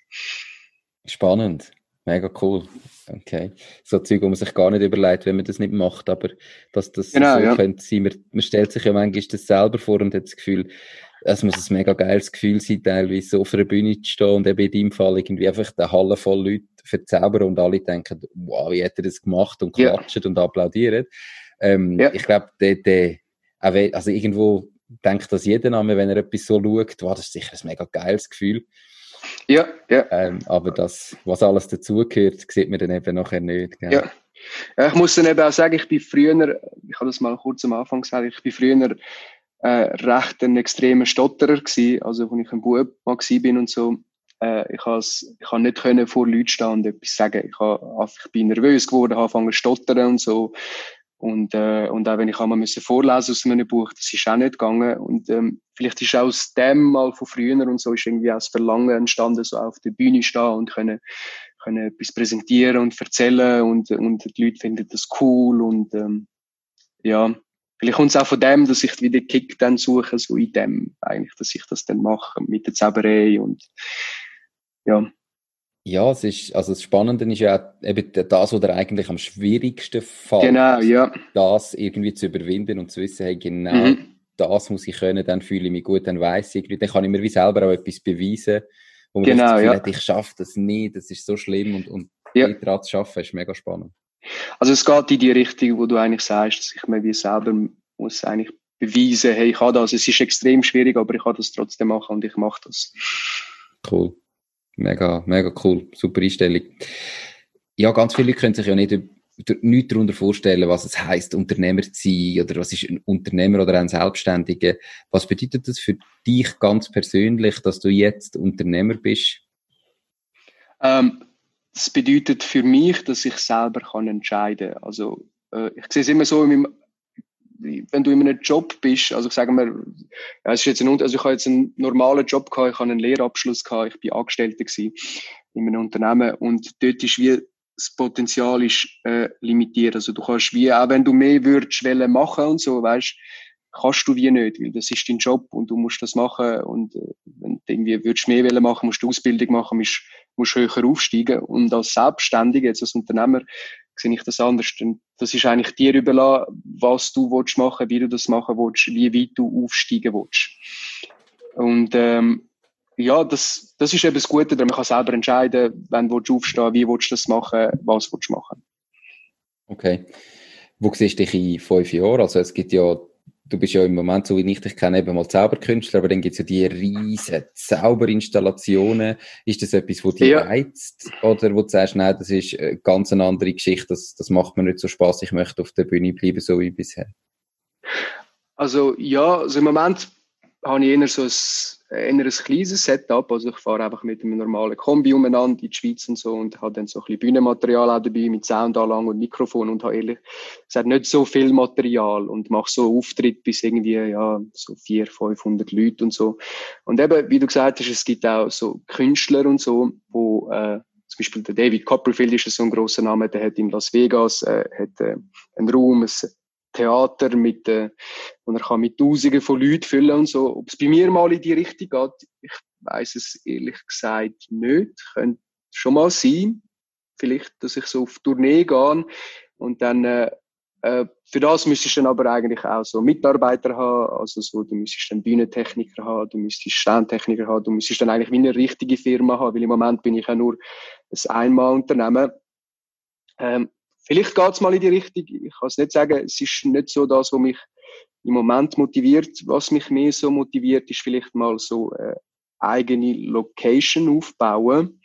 Spannend. Mega cool. Okay. So Zeug, wo man sich gar nicht überlegt, wenn man das nicht macht, aber dass das genau, so ja. könnte sein. Man, man stellt sich ja manchmal das selber vor und hat das Gefühl, es muss ein mega geiles Gefühl sein, teilweise so auf einer Bühne zu stehen und eben in deinem Fall irgendwie einfach eine Halle voll Leute verzaubern und alle denken, wow, wie hat er das gemacht und klatschen ja. und applaudieren. Ähm, ja. Ich glaube, der, der, also irgendwo denkt das jeder Name, wenn er etwas so schaut, wow, das ist sicher ein mega geiles Gefühl. Ja, ja. Ähm, aber das, was alles dazugehört, sieht man dann eben nachher nicht. Gell? Ja. ja. Ich muss dann eben auch sagen, ich bin früher, ich habe das mal kurz am Anfang gesagt, ich bin früher äh, recht ein extremer Stotterer gewesen, also als ich ein Bub mal bin und so. Äh, ich habe ich nicht können vor Leuten stehen und etwas sagen. Ich, habe, ich bin nervös geworden, habe angefangen zu stottern und so. Und, äh, und auch wenn ich einmal müssen vorlesen aus einem Buch, das ist auch nicht gegangen. Und ähm, vielleicht ist aus dem mal von früher und so ist irgendwie auch das Verlangen entstanden, so auf der Bühne stehen und können, können etwas präsentieren und erzählen und, und die Leute finden das cool und ähm, ja, vielleicht kommt es auch von dem, dass ich wieder Kick dann suche, so in dem eigentlich, dass ich das dann mache mit der Zauberei und ja. Ja, es ist, also das Spannende ist ja eben das, was eigentlich am schwierigsten fällt. Genau, ja. Das irgendwie zu überwinden und zu wissen, hey, genau mhm. das muss ich können, dann fühle ich mich gut, dann weiß ich, dann kann ich mir wie selber auch etwas beweisen, wo man genau, das Gefühl ja. hat, ich schaffe das nie, das ist so schlimm und, und ja. daran zu schaffen, ist mega spannend. Also es geht in die Richtung, wo du eigentlich sagst, dass ich mir wie selber muss eigentlich beweisen, hey, ich kann das. Es ist extrem schwierig, aber ich kann das trotzdem machen und ich mache das. Cool. Mega, mega cool. Super Einstellung. Ja, ganz viele können sich ja nicht, nicht darunter vorstellen, was es heißt, Unternehmer zu sein oder was ist ein Unternehmer oder ein Selbstständiger. Was bedeutet das für dich ganz persönlich, dass du jetzt Unternehmer bist? Ähm, das bedeutet für mich, dass ich selber kann entscheiden kann. Also, äh, ich sehe es immer so, meinem, wenn du in einem Job bist, also sagen wir, ja, es ist jetzt ein, also ich habe jetzt einen normalen Job gehabt, ich habe einen Lehrabschluss gehabt, ich bin Angestellter gewesen in einem Unternehmen und dort ist wie das Potenzial ist äh, limitiert. Also du kannst wie, auch wenn du mehr würdest wollen machen und so, weißt, kannst du wie nicht, weil das ist dein Job und du musst das machen und äh, wenn du irgendwie würdest mehr wollen machen, musst du Ausbildung machen, musst, musst höher aufsteigen und als Selbstständiger, jetzt als Unternehmer, sehe ich das anders. Denn das ist eigentlich dir überlassen, was du willst machen, wie du das machen willst, wie weit du aufsteigen willst. Und ähm, ja, das, das ist eben das Gute, man kann selber entscheiden, wenn du aufstehen wie willst du das machen, was willst du machen. Okay. Wo siehst du dich in fünf Jahren? Also es gibt ja du bist ja im Moment, so wie ich dich kenne, eben mal Zauberkünstler, aber dann gibt es ja die riesen Zauberinstallationen. Ist das etwas, wo dich ja. reizt? Oder wo du sagst, nein, das ist eine ganz eine andere Geschichte, das, das macht mir nicht so Spaß, ich möchte auf der Bühne bleiben, so wie bisher? Also ja, also im Moment habe ich eher so ein eher ein kleines Setup. Also ich fahre einfach mit einem normalen Kombi umeinander in die Schweiz und so und habe dann so ein bisschen Bühnenmaterial auch dabei mit Soundanlagen und Mikrofon und habe ehrlich gesagt nicht so viel Material und mache so Auftritt bis irgendwie, ja, so 400, 500 Leute und so. Und eben, wie du gesagt hast, es gibt auch so Künstler und so, wo, äh, zum Beispiel der David Copperfield ist so ein großer Name, der hat in Las Vegas äh, hat, äh, einen Raum, ein Theater, mit, äh, wo er kann mit Tausenden von Leuten füllen und so. Ob es bei mir mal in die Richtung geht, ich weiß es ehrlich gesagt nicht. Könnte schon mal sein. Vielleicht, dass ich so auf Tournee gehe und dann äh, äh, für das müsstest du dann aber eigentlich auch so Mitarbeiter haben, also so, du müsstest dann Bühnentechniker haben, du müsstest Standtechniker haben, du müsstest dann eigentlich wie eine richtige Firma haben, weil im Moment bin ich ja nur ein Einmalunternehmen. Ähm, Vielleicht geht es mal in die Richtung. Ich kann es nicht sagen. Es ist nicht so das, was mich im Moment motiviert. Was mich mehr so motiviert, ist vielleicht mal so eine eigene Location aufbauen.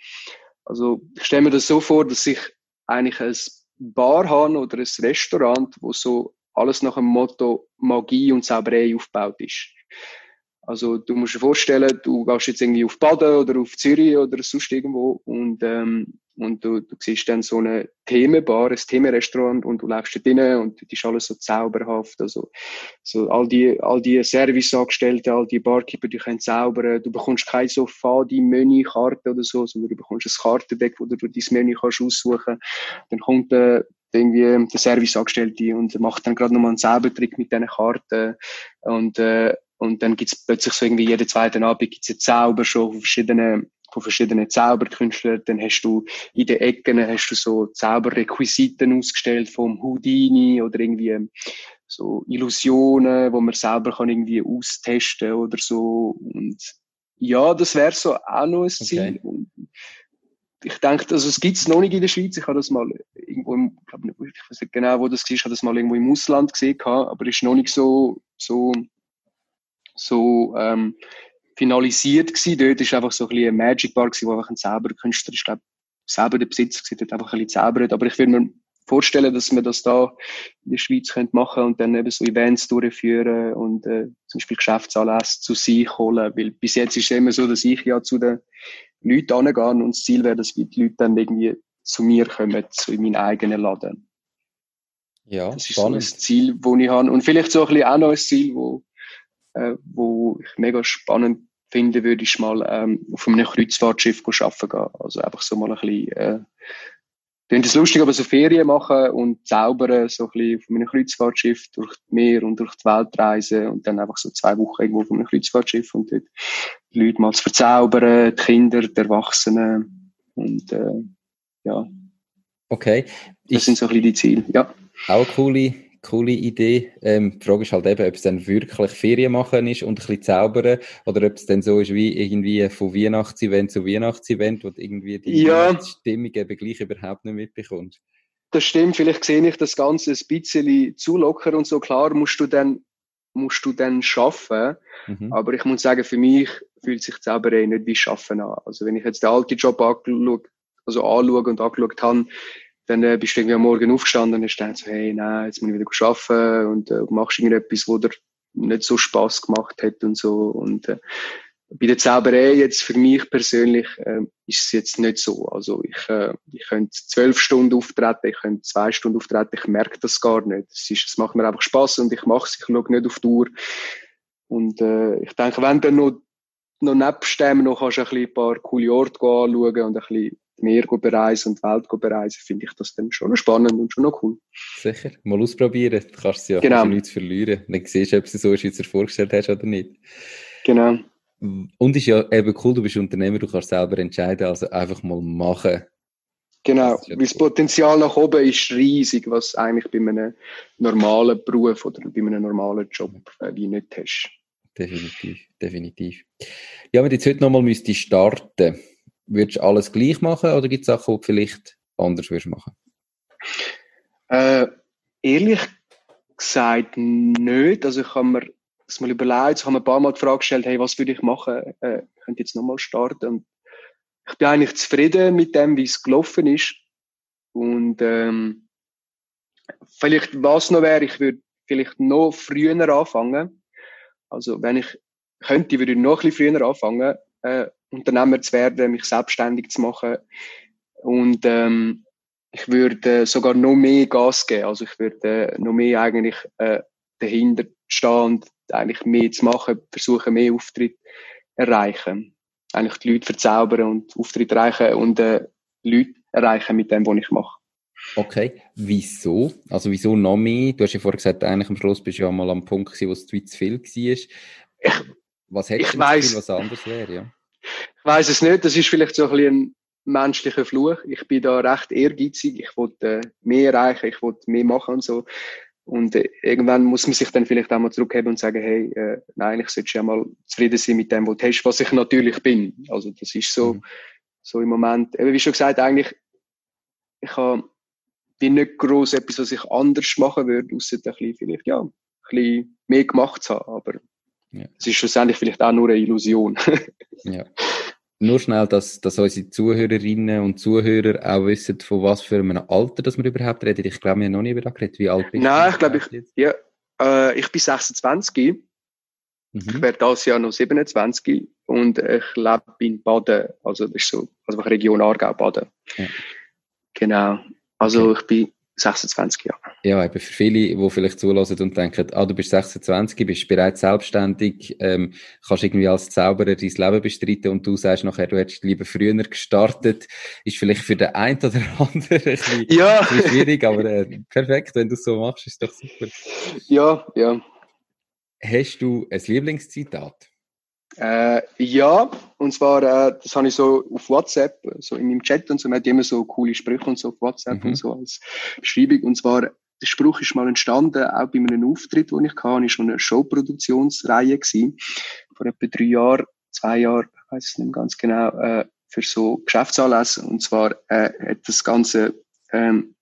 Also ich stelle mir das so vor, dass ich eigentlich ein Bar habe oder ein Restaurant, wo so alles nach dem Motto Magie und Zauberei aufgebaut ist. Also du musst dir vorstellen, du gehst jetzt irgendwie auf Baden oder auf Zürich oder sonst irgendwo und ähm, und du, du siehst dann so eine Themenbar, ein Themenrestaurant und du läufst da drinnen und das ist alles so zauberhaft. Also, so all die, all die Serviceangestellten, all die Barkeeper, die können zaubern. Du bekommst keine so fade Menükarte oder so, sondern du bekommst ein Kartendeck, wo du dein Menü kannst aussuchen. Dann kommt äh, irgendwie der Serviceangestellte und macht dann gerade nochmal einen Zaubertrick mit diesen Karten und äh, und dann gibt's plötzlich so irgendwie jeden zweiten Abend gibt's einen Zauber schon von verschiedenen von verschiedenen Zauberkünstlern. Dann hast du in den Ecken hast du so Zauberrequisiten ausgestellt vom Houdini oder irgendwie so Illusionen, wo man selber kann irgendwie austesten oder so. Und ja, das wäre so auch noch ein Ziel. Okay. ich denke, also es gibt's noch nicht in der Schweiz. Ich habe das mal irgendwo, im, ich, glaube, ich weiß nicht genau, wo das war, ich habe das mal irgendwo im Ausland gesehen, aber es ist noch nicht so, so, so ähm, finalisiert gewesen. Dort ist einfach so ein bisschen ein Magic Bar gewesen, wo einfach ein Zauberkünstler, ich glaube, selber der Besitzer gewesen, hat einfach ein bisschen zaubert. Aber ich würde mir vorstellen, dass man das da in der Schweiz könnte machen und dann eben so Events durchführen und äh, zum Beispiel Geschäftsanlässe zu sich holen. Weil bis jetzt ist es immer so, dass ich ja zu den Leuten angehe und das Ziel wäre, dass die Leute dann irgendwie zu mir kommen, zu in meinen eigenen Laden. Ja, das ist spannend. so ein Ziel, das ich habe. Und vielleicht so ein bisschen auch noch ein Ziel, wo äh, wo ich mega spannend finde, würde ich mal ähm, auf einem Kreuzfahrtschiff arbeiten gehen. Also einfach so mal ein bisschen, äh, finde es lustig, aber so Ferien machen und zaubern, so ein bisschen auf einem Kreuzfahrtschiff durch die Meer und durch die Welt reisen und dann einfach so zwei Wochen irgendwo auf einem Kreuzfahrtschiff und dort die Leute mal zu verzaubern, die Kinder, die Erwachsenen und äh, ja. Okay. Das ich, sind so ein bisschen die Ziele, ja. Auch coole coole Idee. Ähm, die Frage ist halt eben, ob es dann wirklich Ferien machen ist und ein bisschen zaubern oder ob es dann so ist wie irgendwie von Weihnachtsevent zu Weihnachtsevent, wo du irgendwie die ja. Stimmung eben gleich überhaupt nicht mitbekommst. Das stimmt, vielleicht sehe ich das Ganze ein bisschen zu locker und so. Klar musst du dann, musst du dann schaffen. Mhm. Aber ich muss sagen, für mich fühlt sich Zauberei nicht wie Schaffen an. Also wenn ich jetzt den alten Job anschaue, also anschaue und angeschaut habe, dann äh, bist du irgendwie am Morgen aufgestanden und hast gedacht, so, hey, nein, jetzt muss ich wieder arbeiten und äh, machst irgendetwas, wo dir nicht so Spaß gemacht hat und so. Und äh, bei der Zauberei jetzt für mich persönlich äh, ist es jetzt nicht so. Also ich, äh, ich könnte zwölf Stunden auftreten, ich könnte zwei Stunden auftreten, ich merke das gar nicht. Es, ist, es macht mir einfach Spaß und ich mache es, ich schaue nicht auf die Uhr. Und äh, ich denke, wenn du noch, noch nebst dem noch kannst du ein, bisschen ein paar coole Orte anschauen und ein bisschen Meer bereisen und die Welt bereisen, finde ich das dann schon spannend und schon noch cool. Sicher, mal ausprobieren. Du kannst ja genau. nichts verlieren. Dann siehst du, ob es so ist, wie du dir vorgestellt hast oder nicht. Genau. Und ist ja eben cool, du bist Unternehmer, du kannst selber entscheiden, also einfach mal machen. Genau, weil das Potenzial nach oben ist riesig, was eigentlich bei einem normalen Beruf oder bei einem normalen Job äh, wie nicht hast. Definitiv, definitiv. Ja, wenn du jetzt heute nochmal müsste starten Würdest du alles gleich machen oder gibt es Sachen, die du vielleicht anders würdest machen? Äh, ehrlich gesagt nicht. Also ich habe mir das mal überlegt, ich habe mir ein paar Mal die Frage gestellt, hey, was würde ich machen? Äh, ich könnte jetzt nochmal starten. Und ich bin eigentlich zufrieden mit dem, wie es gelaufen ist. Und ähm, vielleicht was noch wäre, ich würde vielleicht noch früher anfangen. Also wenn ich könnte, würde ich noch ein bisschen früher anfangen. Äh, Unternehmer zu werden, mich selbstständig zu machen. Und ähm, ich würde sogar noch mehr Gas geben. Also ich würde noch mehr eigentlich äh, dahinter stehen und eigentlich mehr zu machen, versuchen, mehr Auftritt erreichen. Eigentlich die Leute verzaubern und Auftritt erreichen und äh, Leute erreichen mit dem, was ich mache. Okay, wieso? Also wieso noch mehr? Du hast ja vorher gesagt, eigentlich am Schluss bist du ja mal am Punkt gewesen, wo es zu viel war. Ich, was hättest du was anders wäre, ja? Ich weiß es nicht, das ist vielleicht so ein bisschen ein menschlicher Fluch. Ich bin da recht ehrgeizig, ich wollte äh, mehr erreichen, ich wollte mehr machen und so. Und äh, irgendwann muss man sich dann vielleicht auch mal zurückheben und sagen, hey, äh, nein, ich sollte ja mal zufrieden sein mit dem, was du hast, was ich natürlich bin. Also das ist so, mhm. so im Moment, eben wie schon gesagt, eigentlich, ich habe, bin nicht groß etwas, was ich anders machen würde, außer ein bisschen, vielleicht, ja, ein bisschen mehr gemacht zu haben, aber ja. Es ist schlussendlich vielleicht auch nur eine Illusion. ja. Nur schnell, dass, dass unsere Zuhörerinnen und Zuhörer auch wissen, von was für einem Alter dass wir überhaupt reden. Ich glaube, wir haben noch nie über das geredet. Wie alt bist Nein, ich glaube, ich, ja, äh, ich bin 26. Mhm. Ich werde dieses Jahr noch 27 und ich lebe in Baden. Also das ist so also Region Aargau-Baden. Ja. Genau. Also okay. ich bin 26 Jahre. Ja, eben für viele, die vielleicht zulassen und denken, ah, du bist 26, bist bereits selbstständig, ähm, kannst irgendwie als Zauberer dein Leben bestreiten und du sagst nachher, du hättest lieber früher gestartet, ist vielleicht für den einen oder anderen ein bisschen, ja. ein bisschen schwierig, aber äh, perfekt, wenn du es so machst, ist doch super. Ja, ja. Hast du ein Lieblingszitat? Äh, ja, und zwar, äh, das habe ich so auf WhatsApp, so in meinem Chat und so, man hat immer so coole Sprüche und so auf WhatsApp mhm. und so als Beschreibung. Und zwar, der Spruch ist mal entstanden, auch bei einem Auftritt, den ich hatte, ich schon eine Showproduktionsreihe gewesen, vor etwa drei Jahren, zwei Jahren, ich weiß es nicht ganz genau, äh, für so Geschäftsanlässe. Und zwar äh, hat das Ganze ähm,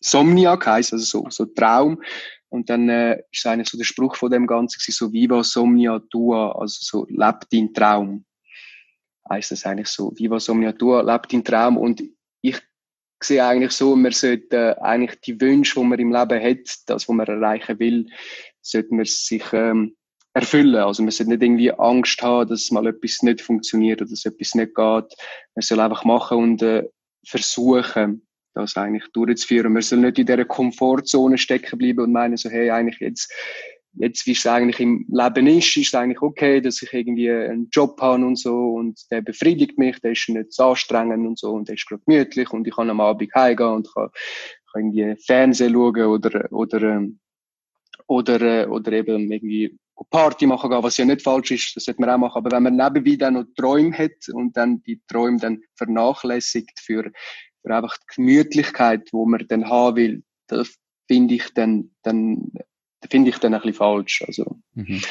Somnia geheißen, also so, so Traum. Und dann äh, ist eigentlich so der Spruch von dem Ganzen so Viva Somnia Tua, also so lebt dein Traum. Heißt das eigentlich so, Viva Somnia Tua, lebt dein Traum. Und ich sehe eigentlich so, man sollte äh, eigentlich die Wünsche, die man im Leben hat, das, was man erreichen will, sollte man sich ähm, erfüllen. Also man sollte nicht irgendwie Angst haben, dass mal etwas nicht funktioniert oder dass etwas nicht geht. Man soll einfach machen und äh, versuchen das eigentlich durchzuführen. Man soll nicht in dieser Komfortzone stecken bleiben und meinen so, hey, eigentlich jetzt, jetzt wie es eigentlich im Leben ist, ist es eigentlich okay, dass ich irgendwie einen Job habe und so und der befriedigt mich, der ist nicht so anstrengend und so und der ist gerade gemütlich und ich kann am Abend heimgehen und kann, kann irgendwie Fernsehen schauen oder, oder, ähm, oder, äh, oder eben irgendwie Party machen gehen, was ja nicht falsch ist, das sollte man auch machen. Aber wenn man nebenbei dann noch Träume hat und dann die Träume dann vernachlässigt für für einfach die Gemütlichkeit, wo man dann haben will, das finde ich dann, dann, finde ich dann ein bisschen falsch. Also. Mhm.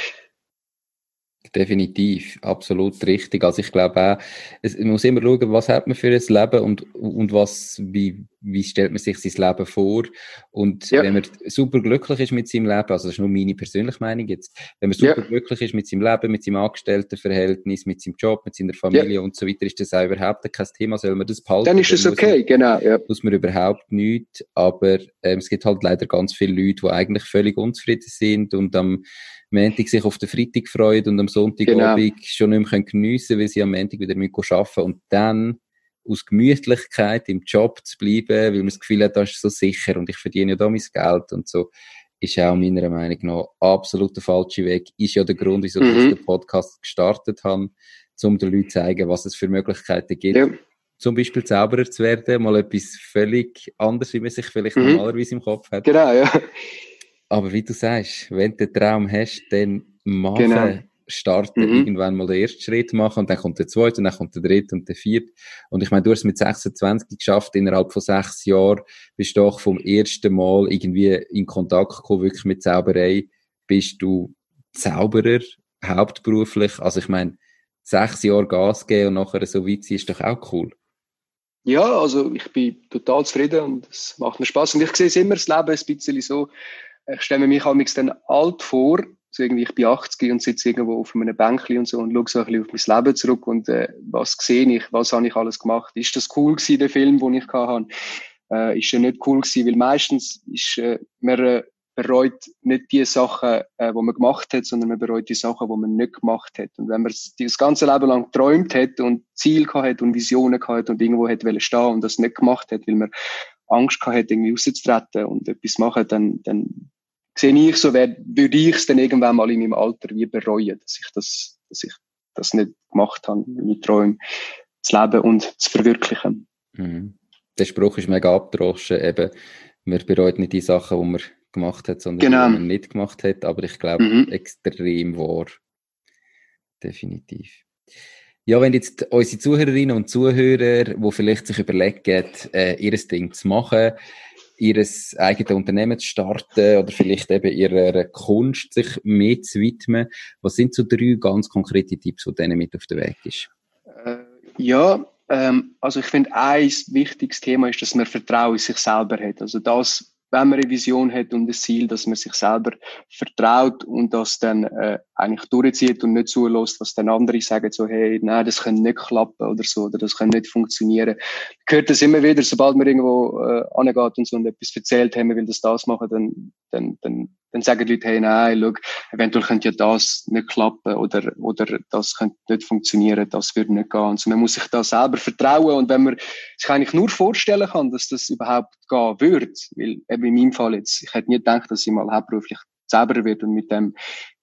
Definitiv, absolut richtig. Also ich glaube auch, es, man muss immer schauen, was hat man für ein Leben und, und was, wie, wie stellt man sich sein Leben vor. Und ja. wenn man super glücklich ist mit seinem Leben, also das ist nur meine persönliche Meinung jetzt, wenn man super ja. glücklich ist mit seinem Leben, mit seinem Angestelltenverhältnis, mit seinem Job, mit seiner Familie ja. und so weiter, ist das auch überhaupt kein Thema, soll man das behalten. Dann ist es okay, man, genau. Ja. Muss man überhaupt nichts, aber ähm, es gibt halt leider ganz viele Leute, die eigentlich völlig unzufrieden sind und am Montag sich auf den Freitag freuen und am Sonntagabend genau. schon nicht mehr geniessen können, weil sie am Montag wieder arbeiten müssen und dann aus Gemütlichkeit im Job zu bleiben, weil man das Gefühl hat, das ist so sicher und ich verdiene ja da mein Geld und so, ist auch meiner Meinung nach absolut der falsche Weg. Ist ja der Grund, wieso mhm. ich den Podcast gestartet habe, um den Leuten zu zeigen, was es für Möglichkeiten gibt. Ja. Zum Beispiel Zauberer zu werden, mal etwas völlig anderes, wie man sich vielleicht mhm. normalerweise im Kopf hat. Genau, ja. Aber wie du sagst, wenn du den Traum hast, dann machen. Genau starten, mhm. irgendwann mal den ersten Schritt machen und dann kommt der zweite und dann kommt der dritte und der vierte. Und ich meine, du hast es mit 26 geschafft, innerhalb von sechs Jahren bist du doch vom ersten Mal irgendwie in Kontakt gekommen, wirklich mit Zauberei. Bist du Zauberer, hauptberuflich? Also ich meine, sechs Jahre Gas geben und nachher so weit sein, ist doch auch cool. Ja, also ich bin total zufrieden und es macht mir Spaß. Und ich sehe es immer das Leben ein bisschen so, ich stelle mir mich dann alt vor, so irgendwie, ich bin 80 und sitze irgendwo auf einem Bänkchen und so und schaue so ein bisschen auf mein Leben zurück und äh, was sehe ich, was habe ich alles gemacht. Ist das cool gewesen, der Film, den ich hatte? Äh, ist ja nicht cool gewesen, weil meistens ist, äh, man äh, bereut nicht die Sachen, äh, die man gemacht hat, sondern man bereut die Sachen, die man nicht gemacht hat. Und wenn man das ganze Leben lang geträumt hat und Ziel gehabt und Visionen gehabt und irgendwo hat stehen und das nicht gemacht hat, weil man Angst gehabt hat, irgendwie rauszutreten und etwas machen, dann, dann sehe ich so, wär, würde ich es dann irgendwann mal in meinem Alter wie bereuen, dass ich das, dass ich das nicht gemacht habe, meine Träume zu leben und zu verwirklichen. Mhm. Der Spruch ist mega abgedroschen, eben, man bereut nicht die Sachen, die man gemacht hat, sondern genau. die, die man nicht gemacht hat, aber ich glaube, mhm. extrem wahr. Definitiv. Ja, wenn jetzt unsere Zuhörerinnen und Zuhörer, die vielleicht sich überlegen, äh, ihr Ding zu machen, ihres eigenen Unternehmen zu starten oder vielleicht eben ihrer Kunst sich mehr zu widmen. Was sind so drei ganz konkrete Tipps, die denen mit auf den Weg ist? Äh, ja, ähm, also ich finde, ein wichtiges Thema ist, dass man Vertrauen in sich selber hat. Also das wenn man eine Vision hat und ein Ziel, dass man sich selber vertraut und das dann äh, eigentlich durchzieht und nicht zulässt, was dann andere sagen, so, hey, nein, das kann nicht klappen oder so, oder das kann nicht funktionieren. Höre das immer wieder, sobald man irgendwo äh, angeht und so und etwas erzählt, haben, wir will das das machen, dann, dann, dann dann sagen die Leute, hey, nein, schau, eventuell könnte ja das nicht klappen oder, oder das könnte nicht funktionieren, das würde nicht gehen. Also man muss sich da selber vertrauen und wenn man sich eigentlich nur vorstellen kann, dass das überhaupt gehen würde, weil eben in meinem Fall jetzt, ich hätte nie gedacht, dass ich mal hauptberuflich Zauberer wird und mit dem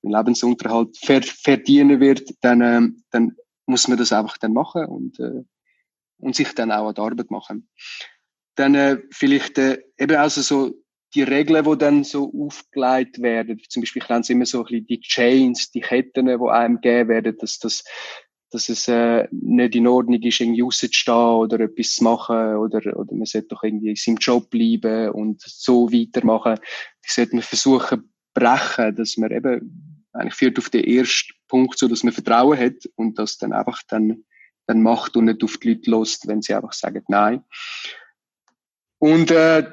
Lebensunterhalt verdienen wird, dann, äh, dann muss man das einfach dann machen und, äh, und sich dann auch an die Arbeit machen. Dann äh, vielleicht äh, eben also so die Regeln, die dann so aufgelegt werden, zum Beispiel ich nenne immer so ein bisschen die Chains, die Ketten, die einem gegeben werden, dass, das, dass es äh, nicht in Ordnung ist, irgendwie rauszustehen oder etwas zu machen oder, oder man sollte doch irgendwie in seinem Job bleiben und so weitermachen. Die sollte man versuchen brechen, dass man eben eigentlich führt auf den ersten Punkt so, dass man Vertrauen hat und das dann einfach dann, dann macht und nicht auf die Leute lost, wenn sie einfach sagen Nein. Und äh,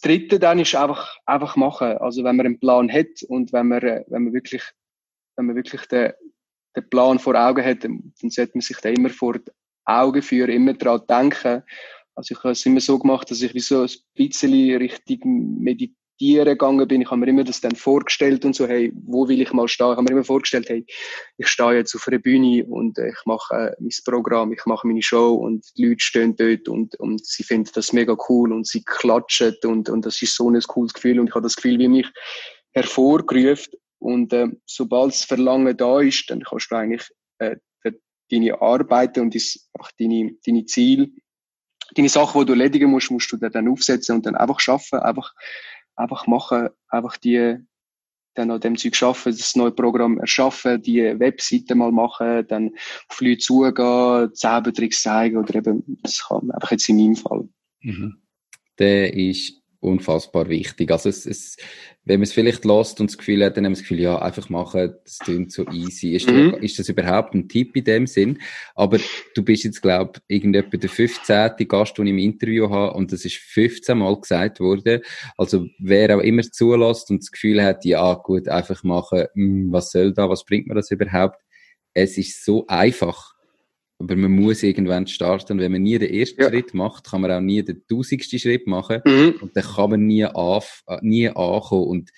Dritte dann ist einfach, einfach machen. Also wenn man einen Plan hat und wenn man, äh, wenn man wirklich, wenn man wirklich den, den Plan vor Augen hat, dann, sollte man sich da immer vor die Augen führen, immer daran denken. Also ich habe es immer so gemacht, dass ich wie so ein bisschen richtig meditiere meditieren gegangen bin, ich habe mir immer das dann vorgestellt und so, hey, wo will ich mal stehen? Ich habe mir immer vorgestellt, hey, ich stehe jetzt auf einer Bühne und äh, ich mache äh, mein Programm, ich mache meine Show und die Leute stehen dort und, und sie finden das mega cool und sie klatschen und, und das ist so ein cooles Gefühl und ich habe das Gefühl, wie mich hervorgerufen und äh, sobald das Verlangen da ist, dann kannst du eigentlich äh, deine Arbeiten und deine, deine Ziele deine Sachen, die du erledigen musst, musst du dann aufsetzen und dann einfach schaffen, einfach einfach machen, einfach die, dann an dem Zeug schaffen, das neue Programm erschaffen, die Webseite mal machen, dann auf Leute zugehen, Zaubertricks zeigen oder eben, das kann einfach jetzt in meinem Fall. Mhm. Der ist unfassbar wichtig. Also es, es, wenn man es vielleicht lässt und das Gefühl hat, dann haben wir das Gefühl, ja, einfach machen, das klingt so easy. Ist, mhm. ist das überhaupt ein Tipp in dem Sinn? Aber du bist jetzt, glaube ich, irgendetwa der 15. Gast, den ich im Interview habe und das ist 15 Mal gesagt worden. Also wer auch immer zulässt und das Gefühl hat, ja gut, einfach machen, mh, hm, was soll da, was bringt mir das überhaupt? Es ist so einfach aber man muss irgendwann starten. Wenn man nie den ersten ja. Schritt macht, kann man auch nie den tausendsten Schritt machen. Mhm. Und dann kann man nie, auf, äh, nie ankommen. Und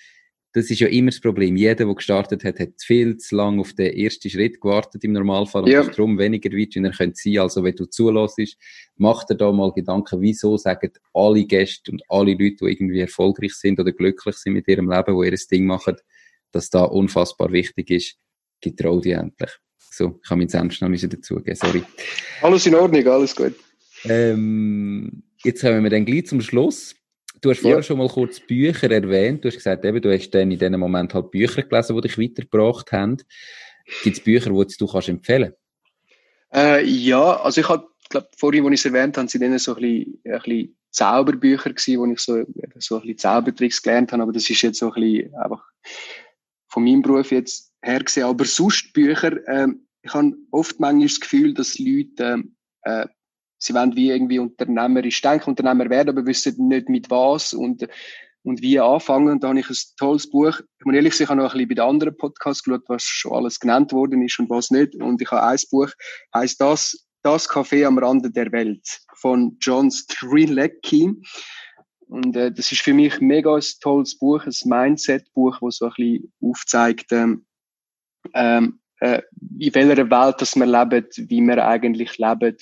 das ist ja immer das Problem. Jeder, der gestartet hat, hat viel zu lange auf den ersten Schritt gewartet im Normalfall und ja. ist darum weniger weit, wie er könnte sein. Also wenn du zulässt, mach dir da mal Gedanken, wieso sagen alle Gäste und alle Leute, die irgendwie erfolgreich sind oder glücklich sind mit ihrem Leben, die ihr Ding machen, dass da unfassbar wichtig ist, getrau dich endlich. So, ich habe meinen Senf noch dazugeben, sorry. Alles in Ordnung, alles gut. Ähm, jetzt kommen wir dann gleich zum Schluss. Du hast vorher ja. schon mal kurz Bücher erwähnt. Du hast gesagt, eben, du hast dann in diesem Moment halt Bücher gelesen, die dich weitergebracht haben. Gibt es Bücher, die du kannst empfehlen äh, Ja, also ich habe, glaube vorhin, als ich es erwähnt habe, sind dann so ein bisschen, ein bisschen Zauberbücher gewesen, wo ich so, so ein bisschen Zaubertricks gelernt habe, aber das ist jetzt so ein bisschen einfach von meinem Beruf jetzt her gesehen. Aber sonst Bücher, ähm, ich habe oft manchmal das Gefühl, dass Leute, äh, sie wollen wie irgendwie unternehmerisch denken, Unternehmer werden, aber wissen nicht mit was und, und wie anfangen. Und da habe ich ein tolles Buch. Ich muss ehrlich sagen, ich habe noch ein bisschen bei den anderen Podcasts geschaut, was schon alles genannt worden ist und was nicht. Und ich habe ein Buch, heißt das, das Café am Rande der Welt von John Strilecki. Und äh, das ist für mich mega ein tolles Buch, ein Mindset-Buch, das so ein bisschen aufzeigt, ähm, ähm, äh, in welcher Welt dass wir leben, wie wir eigentlich leben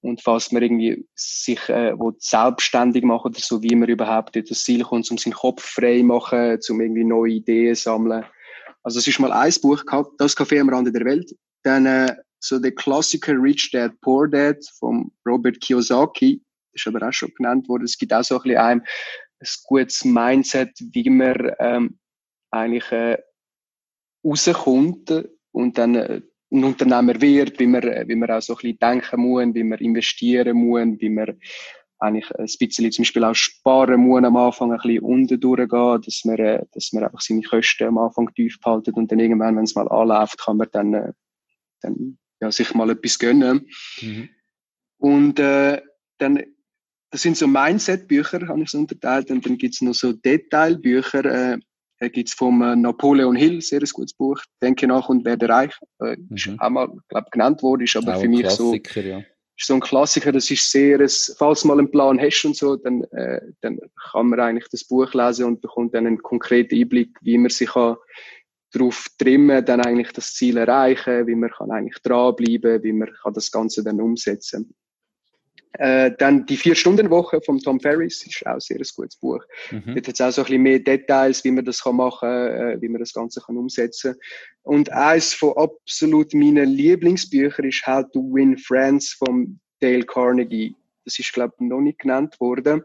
und falls man irgendwie sich äh, selbstständig machen oder so, wie man überhaupt das Ziel kommt, um seinen Kopf frei machen, um irgendwie neue Ideen sammeln. Also es ist mal ein Buch gehabt, das Café am Rande der Welt. Dann äh, so der Klassiker Rich Dad Poor Dad von Robert Kiyosaki, ist aber auch schon genannt worden. Es gibt auch so ein bisschen ein, ein gutes Mindset, wie man ähm, eigentlich äh, rauskommt und dann äh, ein Unternehmer wird, wie man, wie man auch so ein bisschen denken muss, wie man investieren muss, wie man eigentlich ein bisschen zum Beispiel auch sparen muss am Anfang ein bisschen unten durchgehen, dass man, äh, dass man einfach seine Kosten am Anfang tief behalten und dann irgendwann, wenn es mal anläuft, kann man dann, äh, dann ja, sich mal etwas gönnen. Mhm. Und äh, dann, das sind so Mindset-Bücher, habe ich es unterteilt, und dann gibt's noch so Detailbücher, äh, da gibt's vom äh, Napoleon Hill, sehr ein gutes Buch, Denke nach und werde reich. Äh, mhm. Ist auch mal, glaube genannt worden, ist aber auch für mich so. Ja. ist so ein Klassiker, das ist sehr, ein, falls du mal einen Plan hast und so, dann, äh, dann kann man eigentlich das Buch lesen und bekommt dann einen konkreten Einblick, wie man sich kann darauf trimmen, dann eigentlich das Ziel erreichen, wie man kann eigentlich dranbleiben, wie man kann das Ganze dann umsetzen. Äh, dann die Vier-Stunden-Woche von Tom Ferris ist auch sehr ein gutes Buch. Mhm. Dort hat es auch so ein bisschen mehr Details, wie man das kann machen äh, wie man das Ganze kann umsetzen Und eines von absolut meinen Lieblingsbüchern ist How to Win Friends von Dale Carnegie. Das ist, glaube ich, noch nicht genannt worden.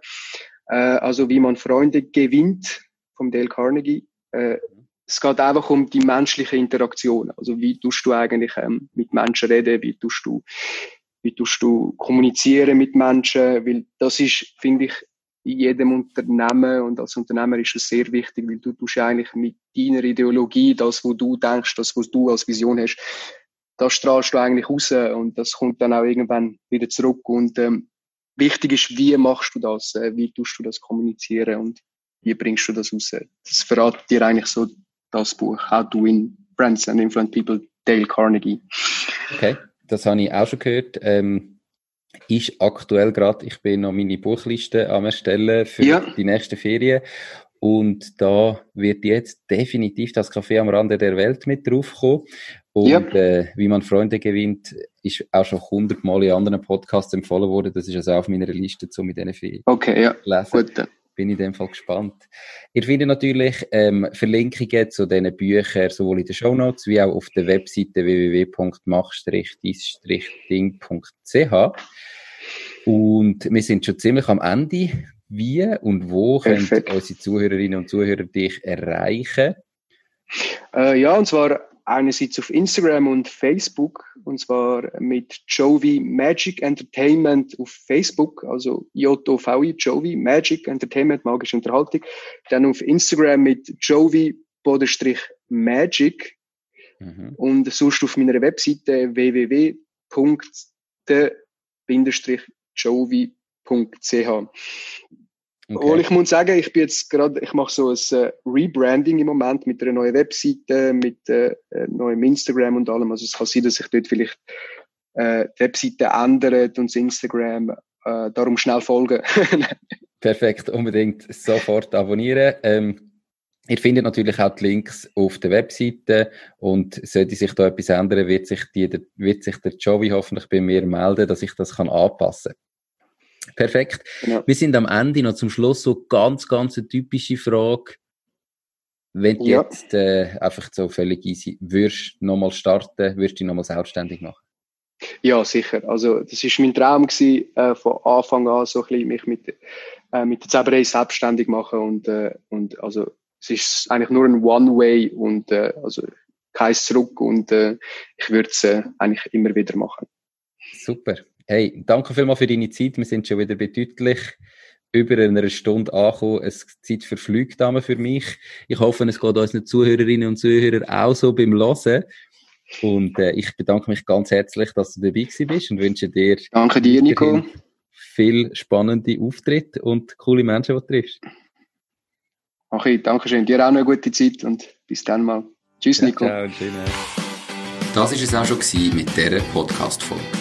Äh, also wie man Freunde gewinnt von Dale Carnegie. Äh, es geht einfach um die menschliche Interaktion. Also wie tust du eigentlich ähm, mit Menschen reden, wie tust du wie tust du kommunizieren mit Menschen, weil das ist, finde ich, in jedem Unternehmen und als Unternehmer ist es sehr wichtig, weil du tust eigentlich mit deiner Ideologie, das, was du denkst, das, was du als Vision hast, das strahlst du eigentlich raus und das kommt dann auch irgendwann wieder zurück und ähm, wichtig ist, wie machst du das, äh, wie tust du das kommunizieren und wie bringst du das raus. Das verratet dir eigentlich so das Buch, How to Win Friends and Influence People, Dale Carnegie. Okay das habe ich auch schon gehört. Ähm, ist aktuell gerade, ich bin noch meine Buchliste am erstellen für ja. die nächste Ferien. Und da wird jetzt definitiv das Café am Rande der Welt mit draufkommen. Und ja. äh, wie man Freunde gewinnt, ist auch schon hundertmal in anderen Podcasts empfohlen worden. Das ist also auf meiner Liste, um mit diesen Ferien okay, ja. lesen. Gut bin ich in dem Fall gespannt. Ihr findet natürlich ähm, Verlinkungen zu diesen Büchern sowohl in den Show Notes wie auch auf der Webseite www.mach-ding.ch. Und wir sind schon ziemlich am Ende. Wie und wo Perfekt. können unsere Zuhörerinnen und Zuhörer dich erreichen? Äh, ja, und zwar einerseits auf Instagram und Facebook, und zwar mit Jovi Magic Entertainment auf Facebook, also JOVI, Jovi Magic Entertainment, magische Unterhaltung. Dann auf Instagram mit Jovi-Magic mhm. und sonst auf meiner Webseite www.de-jovi.ch. Okay. Und ich muss sagen, ich bin jetzt gerade, ich mache so ein äh, Rebranding im Moment mit einer neuen Webseite, mit äh, äh, neuem Instagram und allem. Also es kann sein, dass sich dort vielleicht äh, die Webseite ändert und das Instagram. Äh, darum schnell folgen. Perfekt, unbedingt sofort abonnieren. Ähm, ihr findet natürlich auch die Links auf der Webseite und sollte sich da etwas ändern, wird sich, die, wird sich der Joey hoffentlich bei mir melden, dass ich das kann anpassen kann. Perfekt. Ja. Wir sind am Ende noch zum Schluss so ganz, ganz eine typische Frage. Wenn du ja. jetzt äh, einfach so völlig easy würdest nochmal starten, würdest du dich nochmal selbstständig machen? Ja, sicher. Also das ist mein Traum gewesen, äh, von Anfang an so ein bisschen mich mit, äh, mit der Zauberei selbstständig machen und, äh, und also es ist eigentlich nur ein One-Way und äh, also kein Zurück und äh, ich würde es äh, eigentlich immer wieder machen. Super. Hey, danke vielmals für deine Zeit. Wir sind schon wieder bedeutlich über einer Stunde angekommen. Es Zeit verflügt für mich. Ich hoffe, es geht unseren Zuhörerinnen und Zuhörern auch so beim Hören. Und äh, ich bedanke mich ganz herzlich, dass du dabei bist und wünsche dir, danke dir Nico. viel spannende Auftritte und coole Menschen, die du triffst. Okay, danke schön. Dir auch noch eine gute Zeit und bis dann mal. Tschüss, Nico. Ciao, ciao, das war es auch schon mit dieser Podcast-Folge